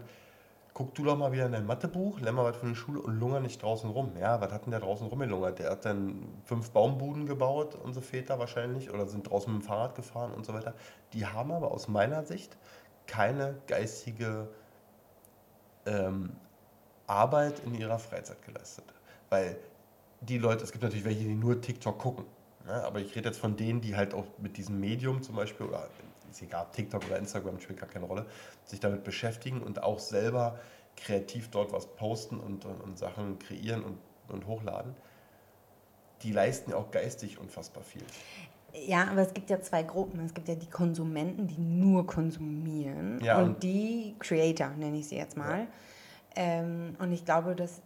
guck du doch mal wieder in dein Mathebuch, lern mal was von der Schule und lunger nicht draußen rum. Ja, was hat denn der draußen rumgelungert? Der hat dann fünf Baumbuden gebaut, unsere Väter wahrscheinlich, oder sind draußen mit dem Fahrrad gefahren und so weiter. Die haben aber aus meiner Sicht keine geistige ähm, Arbeit in ihrer Freizeit geleistet. Weil die Leute, es gibt natürlich welche, die nur TikTok gucken. Ne? Aber ich rede jetzt von denen, die halt auch mit diesem Medium zum Beispiel, oder ist egal, TikTok oder Instagram spielt gar keine Rolle, sich damit beschäftigen und auch selber kreativ dort was posten und, und, und Sachen kreieren und, und hochladen. Die leisten ja auch geistig unfassbar viel. Ja, aber es gibt ja zwei Gruppen. Es gibt ja die Konsumenten, die nur konsumieren Ja, und, und- die Creator, nenne ich sie jetzt mal. Ähm, und ich glaube, dass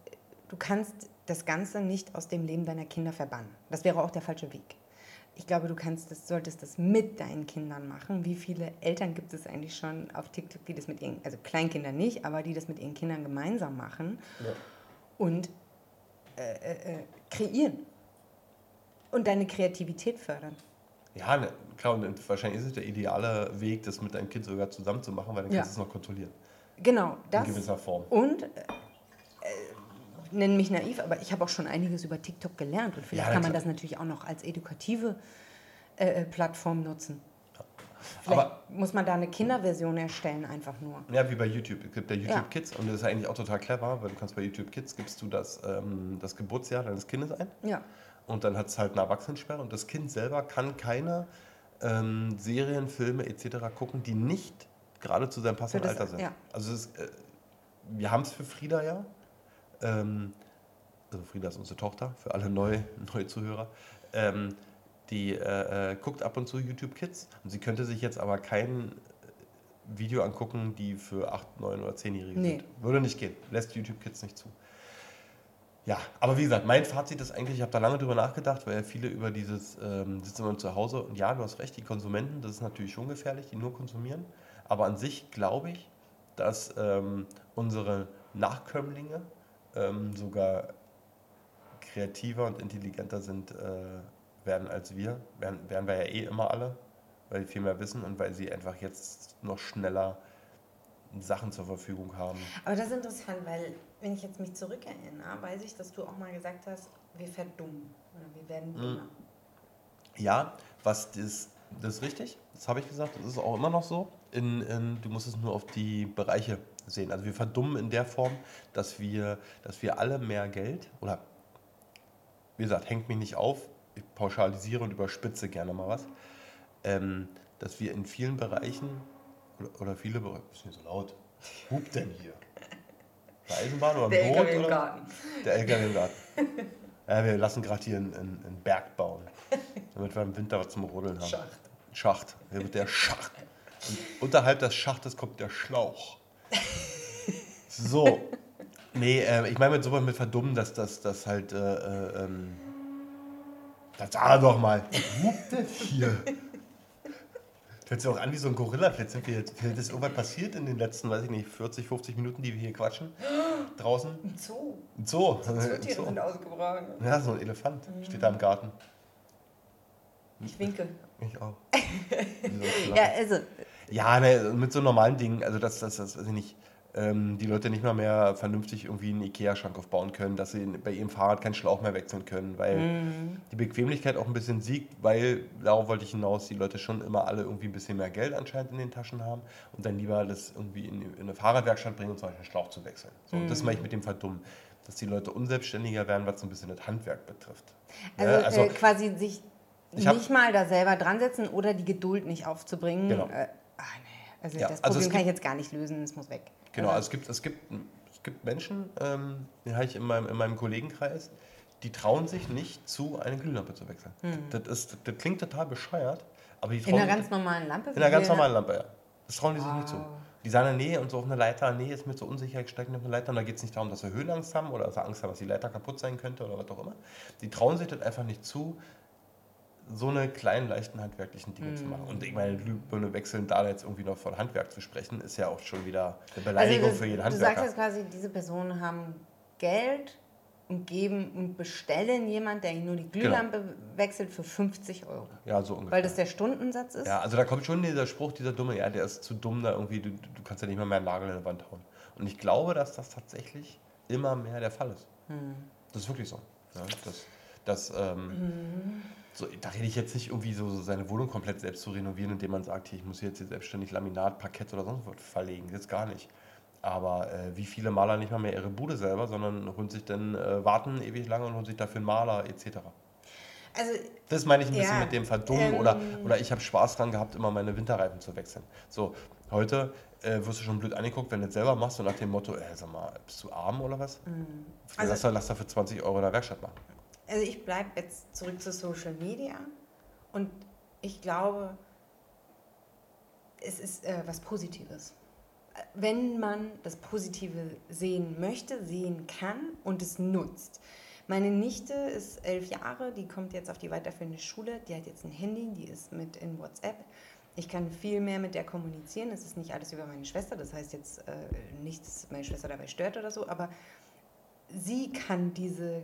du kannst das Ganze nicht aus dem Leben deiner Kinder verbannen. Das wäre auch der falsche Weg. Ich glaube, du kannst das, solltest das mit deinen Kindern machen. Wie viele Eltern gibt es eigentlich schon auf TikTok, die das mit ihren, also Kleinkinder nicht, aber die das mit ihren Kindern gemeinsam machen und äh, äh, äh, kreieren und deine Kreativität fördern. Ja, ne, klar, und wahrscheinlich ist es der ideale Weg, das mit deinem Kind sogar zusammen zu machen, weil dann Ja. kannst du es noch kontrollieren. Genau, das. In gewisser Form. Und, äh, nenn mich naiv, aber ich habe auch schon einiges über TikTok gelernt. Und vielleicht Ja, kann man das natürlich auch noch als edukative äh, äh, Plattform nutzen. Vielleicht Aber muss man da eine Kinderversion erstellen, einfach nur. Ja, wie bei YouTube. Es gibt ja YouTube Ja. Kids und das ist eigentlich auch total clever, weil du kannst bei YouTube Kids gibst du das, ähm, das Geburtsjahr deines Kindes ein Ja. und dann hat es halt eine Erwachsenensperre und das Kind selber kann keine ähm, Serien, Filme etc. gucken, die nicht gerade zu seinem passenden Alter sind. ja. Also ist, äh, wir haben es für Frieda ja. Ähm, also Frieda ist unsere Tochter, für alle neue, neue Zuhörer. Ähm, die äh, äh, guckt ab und zu YouTube Kids und sie könnte sich jetzt aber kein Video angucken, die für 8, 9 oder 10-Jährige Nee. sind. Würde nicht gehen. Lässt YouTube Kids nicht zu. Ja, aber wie gesagt, mein Fazit ist eigentlich, ich habe da lange drüber nachgedacht, weil ja viele über dieses ähm, sitzen immer zu Hause und ja, du hast recht, die Konsumenten, das ist natürlich schon gefährlich, die nur konsumieren. Aber an sich glaube ich, dass ähm, unsere Nachkömmlinge ähm, sogar kreativer und intelligenter sind äh, werden als wir. Werden, werden wir ja eh immer alle, weil sie viel mehr wissen und weil sie einfach jetzt noch schneller Sachen zur Verfügung haben. Aber das ist interessant, weil wenn ich jetzt mich zurückerinnere, weiß ich, dass du auch mal gesagt hast, wir verdummen oder wir werden Mhm. dümmer. Ja, was das Das ist richtig, das habe ich gesagt, das ist auch immer noch so. In, in, du musst es nur auf die Bereiche sehen. Also wir verdummen in der Form, dass wir, dass wir alle mehr Geld, oder wie gesagt, hängt mich nicht auf, ich pauschalisiere und überspitze gerne mal was, ähm, dass wir in vielen Bereichen, oder, oder viele Bereiche, ist nicht so laut, hupt denn hier? Der Eisenbahn oder Der Boot? LKW im oder? Garten. Der LKW im Garten. Ja, wir lassen gerade hier einen, einen Berg bauen, damit wir im Winter was zum Rodeln haben. Schacht. Schacht. Hier wird der Schacht. Und unterhalb des Schachtes kommt der Schlauch. So. Nee, äh, ich meine mit sowas mit verdummen, dass das dass halt. Äh, äh, ähm, das sah doch mal. Hupt denn hier? Hört sich auch an wie so ein Gorilla. Vielleicht, sind wir jetzt, vielleicht ist irgendwas passiert in den letzten, weiß ich nicht, 40, 50 Minuten, die wir hier quatschen. Draußen. Ein Zoo. Ein Zoo. Zootiere Zoo. sind ausgebrochen. Ja, so ein Elefant steht da im Garten. Ich winke. Ich auch. Ja, also, Ja, ne, mit so normalen Dingen, also dass, dass, dass weiß ich nicht, ähm, die Leute nicht mal mehr vernünftig irgendwie einen Ikea-Schrank aufbauen können, dass sie bei ihrem Fahrrad keinen Schlauch mehr wechseln können, weil Mhm. die Bequemlichkeit auch ein bisschen siegt, weil, darauf wollte ich hinaus, die Leute schon immer alle irgendwie ein bisschen mehr Geld anscheinend in den Taschen haben und dann lieber das irgendwie in, in eine Fahrradwerkstatt bringen und zum Beispiel einen Schlauch zu wechseln. So, und das meine ich mit dem Verdummen, dass die Leute unselbstständiger werden, was so ein bisschen das Handwerk betrifft. also, Ja, äh, quasi sich nicht mal da selber dran setzen oder die Geduld nicht aufzubringen. Genau. Äh, ah, nee. Also Ja, das also Problem es kann ich gibt- jetzt gar nicht lösen, es muss weg. Genau, Also, also es gibt, es gibt, es gibt Menschen, ähm, die habe ich in meinem, in meinem Kollegenkreis, die trauen sich nicht zu, eine Glühlampe zu wechseln. Das, ist, das klingt total bescheuert, aber die in trauen einer sich ganz normalen Lampe? in einer ganz normalen Lampe, ja. Das trauen die sich nicht zu. Wow. Die sagen nee, und so auf eine Leiter, nee, ist mir zu unsicher, ich steige nicht auf eine Leiter. Und da geht es nicht darum, dass wir Höhenangst haben oder dass wir Angst haben, dass die Leiter kaputt sein könnte oder was auch immer. Die trauen sich das einfach nicht zu, so eine kleinen, leichten handwerklichen Dinge zu machen. Und ich meine, Glühbirne wechseln, da jetzt irgendwie noch von Handwerk zu sprechen, ist ja auch schon wieder eine Beleidigung also, für jeden Du sagst Handwerker. jetzt quasi, diese Personen haben Geld und geben und bestellen jemand, der ihnen nur die Glühlampe wechselt für 50 Euro. Ja, so ungefähr. Weil das der Stundensatz ist? ja, also da kommt schon dieser Spruch, dieser Dumme, ja, der ist zu dumm, da irgendwie, du, du kannst ja nicht mal mehr einen Nagel in die Wand hauen. Und ich glaube, dass das tatsächlich immer mehr der Fall ist. Hm. Das ist wirklich so. Ja, das, das, ähm, so, da rede ich jetzt nicht irgendwie so, so seine Wohnung komplett selbst zu renovieren, indem man sagt, hier, ich muss hier jetzt hier selbstständig Laminat, Parkett oder sonst was verlegen. Jetzt gar nicht. Aber äh, wie viele Maler nicht mal mehr ihre Bude selber, sondern holen sich dann, äh, warten ewig lange und holen sich dafür einen Maler etc. Also, Das meine ich ein bisschen Ja, mit dem Verdummen ähm, oder, oder ich habe Spaß dran gehabt, immer meine Winterreifen zu wechseln. So, heute äh, wirst du schon blöd angeguckt, wenn du es selber machst und nach dem Motto, äh, sag mal, bist du arm oder was? Also- lass, lass da für 20 Euro in der Werkstatt machen. Also ich bleibe jetzt zurück zu Social Media und ich glaube, es ist äh, was Positives. Wenn man das Positive sehen möchte, sehen kann und es nutzt. Meine Nichte ist elf Jahre, die kommt jetzt auf die weiterführende Schule, die hat jetzt ein Handy, die ist mit in WhatsApp. Ich kann viel mehr mit der kommunizieren. Es ist nicht alles über meine Schwester, das heißt jetzt äh, nicht, dass meine Schwester dabei stört oder so, aber sie kann diese,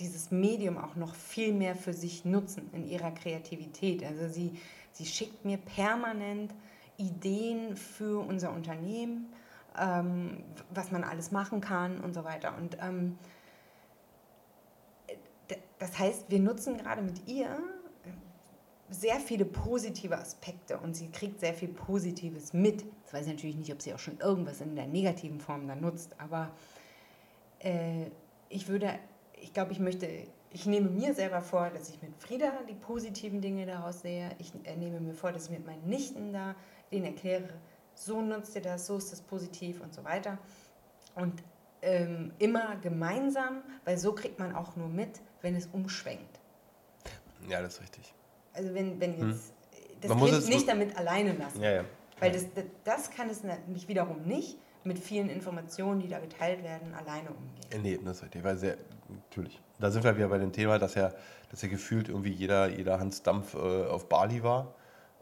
dieses Medium auch noch viel mehr für sich nutzen in ihrer Kreativität. Also sie, sie schickt mir permanent Ideen für unser Unternehmen, ähm, was man alles machen kann und so weiter. Und ähm, das heißt, wir nutzen gerade mit ihr sehr viele positive Aspekte und sie kriegt sehr viel Positives mit. Jetzt weiß ich natürlich nicht, ob sie auch schon irgendwas in der negativen Form dann nutzt, aber äh, ich würde, ich glaube, ich möchte, ich nehme mir selber vor, dass ich mit Frieda die positiven Dinge daraus sehe. Ich äh, nehme mir vor, dass ich mit meinen Nichten da denen erkläre, so nutzt ihr das, so ist das positiv und so weiter. Und ähm, immer gemeinsam, weil so kriegt man auch nur mit, wenn es umschwenkt. Ja, das ist richtig. Also wenn, wenn jetzt das Man muss Kind es- nicht damit alleine lassen. Ja, ja. Weil das, das, das kann es nämlich wiederum nicht mit vielen Informationen, die da geteilt werden, alleine umgehen. Äh, Nee, das ist richtig. Weil sehr, natürlich. Da sind wir wieder bei dem Thema, dass ja, dass ja gefühlt irgendwie jeder, jeder Hans Dampf äh, auf Bali war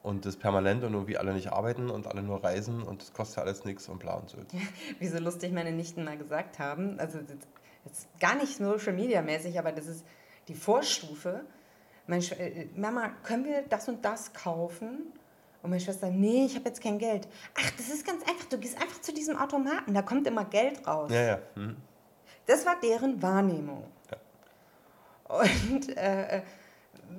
und das permanent und irgendwie alle nicht arbeiten und alle nur reisen und das kostet ja alles nichts und bla und so. Wie so lustig meine Nichten mal gesagt haben, also ist gar nicht Social Media mäßig, aber das ist die Vorstufe. Meine Schw äh, Mama, können wir das und das kaufen? Und meine Schwester, nee, ich habe jetzt kein Geld. Ach, das ist ganz einfach, du gehst einfach zu diesem Automaten, da kommt immer Geld raus. Ja, ja. Hm. Das war deren Wahrnehmung. Und äh,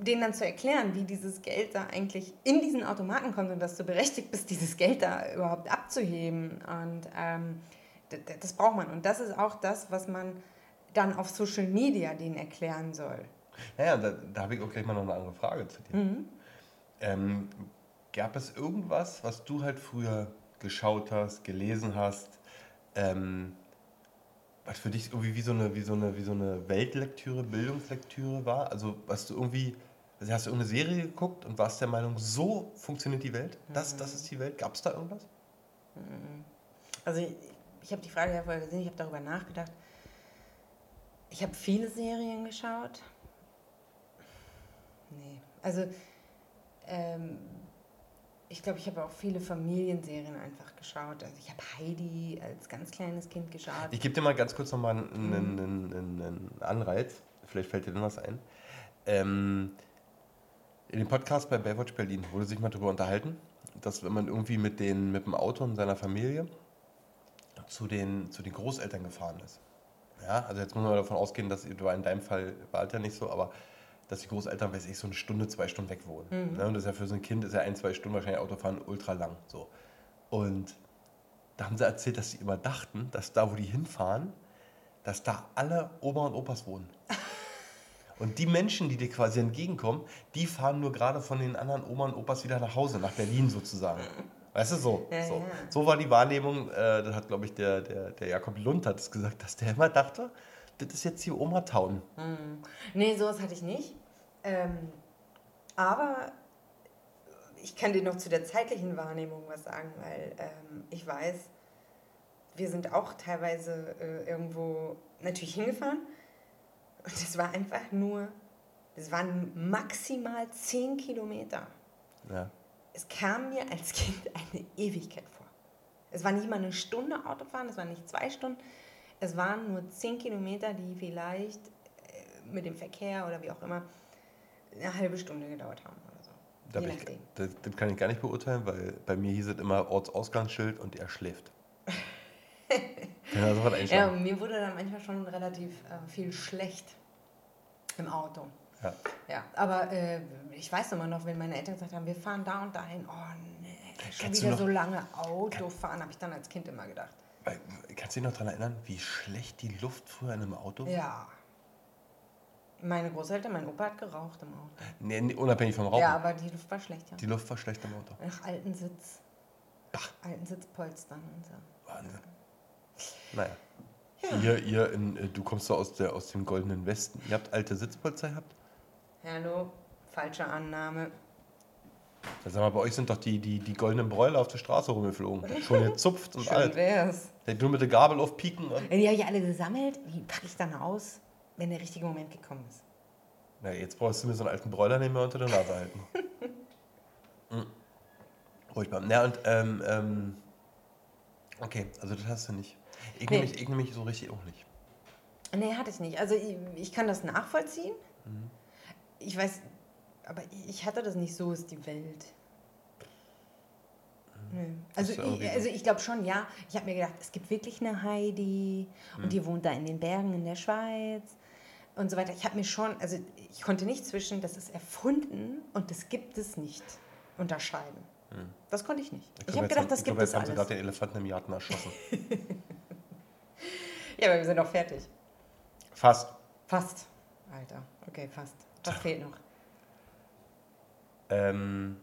denen dann zu erklären, wie dieses Geld da eigentlich in diesen Automaten kommt und dass du berechtigt bist, dieses Geld da überhaupt abzuheben. Und ähm, das braucht man. Und das ist auch das, was man dann auf Social Media denen erklären soll. Naja, da, da habe ich auch gleich mal noch eine andere Frage zu dir. Mhm. Ähm, gab es irgendwas, was du halt früher geschaut hast, gelesen hast, ähm, was für dich irgendwie wie so eine, wie so eine, wie so eine Weltlektüre, Bildungslektüre war? Also was du irgendwie, also hast du irgendeine Serie geguckt und warst der Meinung, so funktioniert die Welt? Das, das ist die Welt? Gab es da irgendwas? Mhm. Also ich, ich habe die Frage ja vorher gesehen, ich habe darüber nachgedacht. Ich habe viele Serien geschaut. Nee, also ähm, ich glaube, ich habe auch viele Familienserien einfach geschaut. Also ich habe Heidi als ganz kleines Kind geschaut. Ich gebe dir mal ganz kurz nochmal einen, einen, einen, Anreiz. Vielleicht fällt dir dann was ein. Ähm, in dem Podcast bei Baywatch Berlin wurde sich mal darüber unterhalten, dass wenn man irgendwie mit, den, mit dem Auto und seiner Familie zu den, zu den Großeltern gefahren ist. Ja, also jetzt muss man davon ausgehen, dass du in deinem Fall war es ja nicht so, aber dass die Großeltern, weiß ich, so eine Stunde, zwei Stunden weg wohnen. Mhm. Ne? Und das ist ja für so ein Kind, ist ja ein, zwei Stunden wahrscheinlich Autofahren ultra lang. So. Und da haben sie erzählt, dass sie immer dachten, dass da, wo die hinfahren, dass da alle Oma und Opas wohnen. Und die Menschen, die dir quasi entgegenkommen, die fahren nur gerade von den anderen Oma und Opas wieder nach Hause, nach Berlin sozusagen. Weißt du, so. Ja, so. Ja. so war die Wahrnehmung, äh, das hat, glaube ich, der, der, der Jakob Lund hat es gesagt, dass der immer dachte, das ist jetzt die Oma-Town. Hm. Nee, sowas hatte ich nicht. Ähm, aber ich kann dir noch zu der zeitlichen Wahrnehmung was sagen, weil ähm, ich weiß, wir sind auch teilweise äh, irgendwo natürlich hingefahren und es war einfach nur, es waren maximal zehn Kilometer. Ja. Es kam mir als Kind eine Ewigkeit vor. Es war nicht mal eine Stunde Autofahren, es waren nicht zwei Stunden, es waren nur zehn Kilometer, die vielleicht äh, mit dem Verkehr oder wie auch immer eine halbe Stunde gedauert haben oder so. Da Je ich, das, das, kann ich gar nicht beurteilen, weil bei mir hieß es immer Ortsausgangsschild und er schläft. kann er sofort einschlafen. Ja, mir wurde dann manchmal schon relativ äh, viel schlecht im Auto. Ja. ja aber äh, ich weiß immer noch, wenn meine Eltern gesagt haben, wir fahren da und dahin, oh nee, schon Kannst wieder so lange Auto fahren, habe ich dann als Kind immer gedacht. Kannst du dich noch daran erinnern, wie schlecht die Luft früher in einem Auto war? Ja. Meine Großeltern, mein Opa hat geraucht im Auto. Nee, nee, unabhängig vom Rauchen. Ja, aber die Luft war schlecht, ja. Die Luft war schlecht im Auto. Nach alten Sitz. Ach. Alten Sitzpolstern und so. Wahnsinn. Naja. Ja. Ihr, ihr in, äh, du kommst so aus, der, aus dem goldenen Westen. Ihr habt alte Sitzpolster gehabt? Hallo, falsche Annahme. Sag mal, bei euch sind doch die, die, die goldenen Bräuler auf der Straße rumgeflogen. Schon gezupft und Schön alt. wär's. Du mit der Gabel aufpieken. Und die habe ich alle gesammelt. Wie packe ich dann aus? Wenn der richtige Moment gekommen ist. Na, jetzt brauchst du mir so einen alten Bräuler nicht mehr unter der Nase halten. mhm. Ruhigbar. Na und, ähm, ähm, okay, also das hast du nicht. Ich nee. nehme mich, nehm mich so richtig auch nicht. Nee, hatte ich nicht. Also ich, ich kann das nachvollziehen. Mhm. Ich weiß, aber ich hatte das nicht so, ist die Welt. Mhm. Also, ich, also ich glaube schon, ja. Ich habe mir gedacht, es gibt wirklich eine Heidi mhm. und die wohnt da in den Bergen in der Schweiz und so weiter. Ich habe mir schon, also ich konnte nicht zwischen, das ist erfunden und das gibt es nicht unterscheiden. Hm. Das konnte ich nicht. Ich, ich habe gedacht, das gibt glaube, es alles. Ich jetzt haben sie gerade den Elefanten im Garten erschossen. ja, aber wir sind auch fertig. Fast. Fast. Alter, okay, fast. Was fehlt noch? Ähm,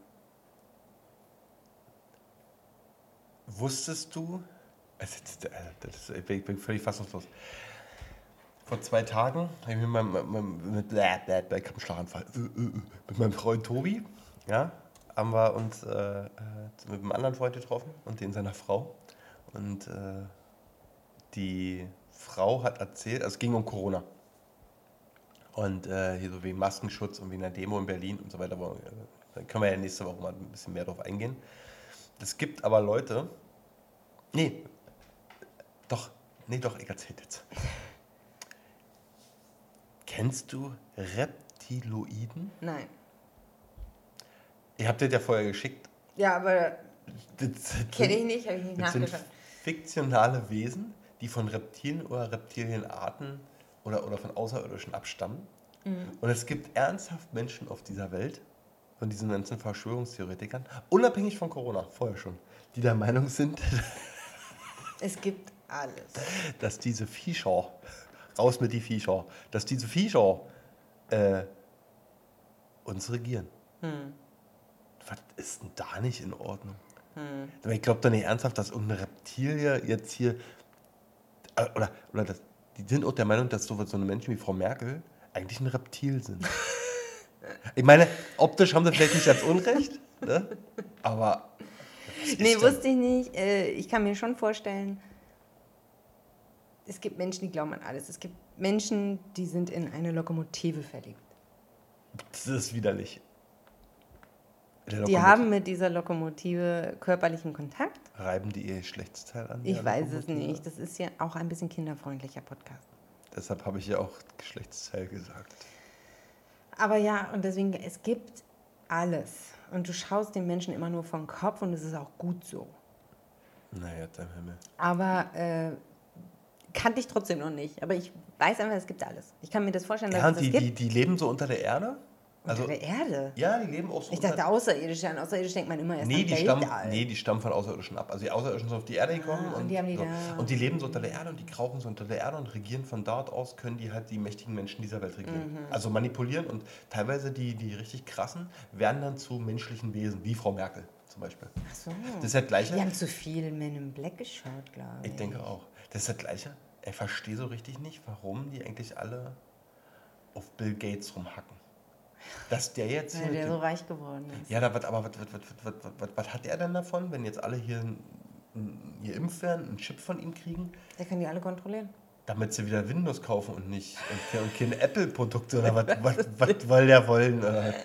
wusstest du, also, ich bin völlig fassungslos, vor zwei Tagen habe ich mit meinem, mit, habe einen Schlaganfall, äh, äh, äh, mit meinem Freund Tobi, ja, haben wir uns äh, mit einem anderen Freund getroffen und den seiner Frau. Und äh, die Frau hat erzählt, also es ging um Corona. Und äh, hier so wegen Maskenschutz und wegen einer Demo in Berlin und so weiter. Aber, da können wir ja nächste Woche mal ein bisschen mehr drauf eingehen. Es gibt aber Leute, nee, doch, nee, doch, ich erzähle jetzt. Kennst du Reptiloiden? Nein. Ich habe dir ja vorher geschickt. Ja, aber kenne ich nicht, habe ich nicht nachgeschaut. Sind fiktionale Wesen, die von Reptilien oder Reptilienarten oder, oder von Außerirdischen abstammen. Und es gibt ernsthaft Menschen auf dieser Welt, von diesen ganzen Verschwörungstheoretikern, unabhängig von Corona, vorher schon, die der Meinung sind, Es gibt alles. dass diese Viecher, raus mit die Viecher, dass diese Viecher äh, uns regieren. Was ist denn da nicht in Ordnung? Aber Ich glaube doch nicht ernsthaft, dass irgendeine Reptilie jetzt hier. äh, Oder, oder das, die sind auch der Meinung, dass so, so eine Menschen wie Frau Merkel eigentlich ein Reptil sind. ich meine, optisch haben sie vielleicht nicht ganz unrecht, ne? aber. Nee, wusste ich nicht. Äh, Ich kann mir schon vorstellen, es gibt Menschen, die glauben an alles. Es gibt Menschen, die sind in eine Lokomotive verliebt. Das ist widerlich. Der Die haben mit dieser Lokomotive körperlichen Kontakt. Reiben die ihr Geschlechtsteil an? Ich weiß es nicht. Das ist ja auch ein bisschen kinderfreundlicher Podcast. Deshalb habe ich ja auch Geschlechtsteil gesagt. Aber ja, und deswegen, es gibt alles. Und du schaust den Menschen immer nur vom Kopf und es ist auch gut so. Naja, dein Himmel. Aber äh, kannte ich trotzdem noch nicht. Aber ich weiß einfach, es gibt alles. Ich kann mir das vorstellen, dass Ja, es und das die, gibt. die, die leben so unter der Erde. Also, Unter der Erde. ja, die leben auch so Ich unter dachte außerirdische. An außerirdisch denkt man immer erst Nee an die, stammen, nee, die stammen von Außerirdischen ab. Also die Außerirdischen sind auf die Erde gekommen Ah, und die haben die so. und die leben so unter der Erde und die krauchen so unter der Erde und regieren von dort aus, können die halt die mächtigen Menschen dieser Welt regieren. Mhm. Also manipulieren und teilweise die, die richtig krassen werden dann zu menschlichen Wesen, wie Frau Merkel zum Beispiel. Ach so. Das ist das Gleiche. Die haben zu viel Men in Black geschaut, glaube ich. Ich denke auch. Das ist das Gleiche. Ich verstehe so richtig nicht, warum die eigentlich alle auf Bill Gates rumhacken. Dass der jetzt Weil der so reich geworden ist. Ja, aber was, was, was, was, was, was, was hat er denn davon, wenn jetzt alle hier geimpft werden, einen Chip von ihm kriegen, Der kann die alle kontrollieren. damit sie wieder Windows kaufen und nicht und, ke- und keine Apple-Produkte oder was, was, was der wollen? Oder?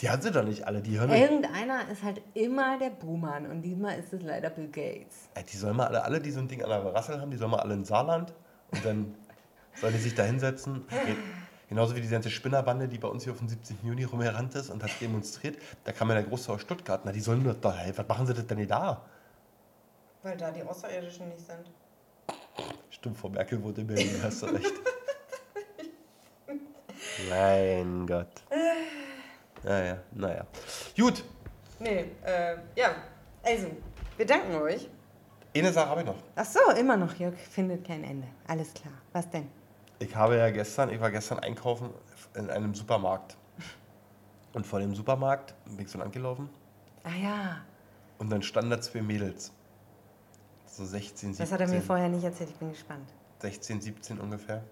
Die haben sie doch nicht alle, die hören doch- Irgendeiner ist halt immer der Buhmann und diesmal ist es leider Bill Gates. Ey, Die sollen mal alle, alle, die so ein Ding an der Rassel haben, die sollen mal alle in Saarland und dann sollen die sich da hinsetzen. Genauso wie die ganze Spinnerbande, die bei uns hier auf dem 17. Juni rumgerannt ist und hat demonstriert. Da kam ja der Große aus Stuttgart. Na, die sollen nur da, hey, was machen sie denn da? Weil da die Außerirdischen nicht sind. Stimmt, Frau Merkel wurde in Berlin, hast du recht. mein Gott. Naja, naja. Gut, Nee, äh, ja. Also, wir danken euch. eine Sache habe ich noch. Ach so, immer noch. Jörg findet kein Ende. Alles klar. Was denn? Ich habe ja gestern, ich war gestern einkaufen in einem Supermarkt. Und vor dem Supermarkt bin ich so lang gelaufen Ah ja, und dann standen da zwei Mädels. So 16, 17. das hat er mir vorher nicht erzählt. Ich bin gespannt. 16, 17 ungefähr.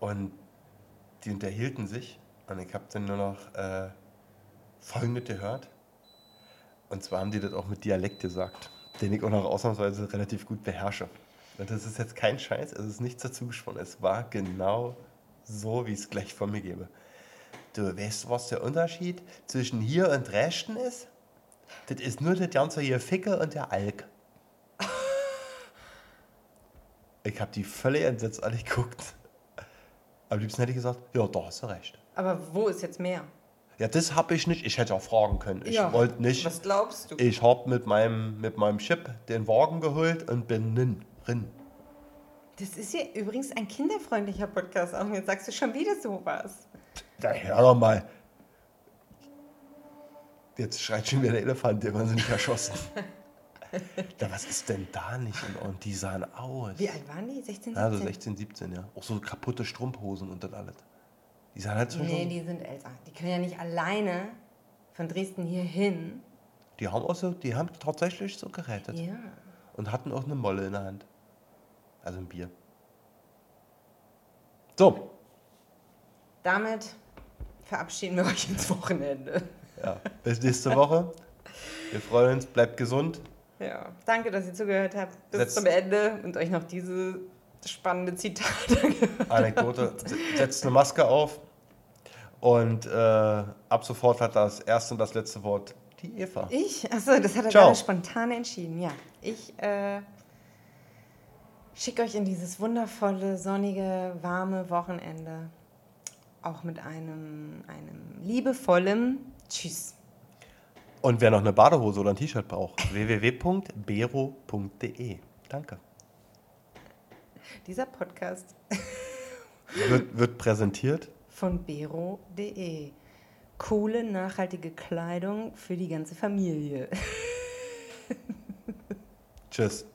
Und die unterhielten sich und ich habe dann nur noch äh, Folgendes gehört. Und zwar haben die das auch mit Dialekt gesagt, den ich auch noch ausnahmsweise relativ gut beherrsche. Und das ist jetzt kein Scheiß, es ist nichts dazu gesprochen. Es war genau so, wie ich es gleich von mir gebe. Du weißt, was der Unterschied zwischen hier und Dresden ist? Das ist nur der ganze hier Ficke und der Alk. Ich habe die völlig entsetzt angeguckt. Am liebsten hätte ich gesagt, ja, da hast du recht. Aber wo ist jetzt mehr? Ja, das habe ich nicht. Ich hätte auch fragen können. Ich Ja, wollte nicht. Was glaubst du? Ich habe mit meinem, mit meinem Chip den Wagen geholt und bin nin, drin. Das ist hier übrigens ein kinderfreundlicher Podcast. Auch jetzt sagst du schon wieder sowas. Da hör doch mal. Jetzt schreit schon wieder der Elefant, haben sie nicht erschossen. da, was ist denn da nicht in Ordnung? Die sahen aus. Wie alt waren die? 16, 17? Ja, so 16, 17, ja. Auch so kaputte Strumpfhosen und das alles. Die sahen halt so. Nee, die sind älter. Die können ja nicht alleine von Dresden hier hin. die haben auch so, die haben tatsächlich so gerettet. Ja. Und hatten auch eine Molle in der Hand. Also ein Bier. So, Damit verabschieden wir euch ins Wochenende. ja, bis nächste Woche. Wir freuen uns, bleibt gesund. Ja. Danke, dass ihr zugehört habt bis Setz- zum Ende und euch noch diese spannende Zitate Anekdote. Se- Setzt eine Maske auf. Und äh, ab sofort hat das erste und das letzte Wort die Eva. Ich? Achso, das hat er Ciao. gerade spontan entschieden. Ja, ich äh, schicke euch in dieses wundervolle, sonnige, warme Wochenende. Auch mit einem, einem liebevollen Tschüss. Und wer noch eine Badehose oder ein T-Shirt braucht, www.bero.de. Danke. Dieser Podcast wird, wird präsentiert von bero.de. Coole, nachhaltige Kleidung für die ganze Familie. Tschüss.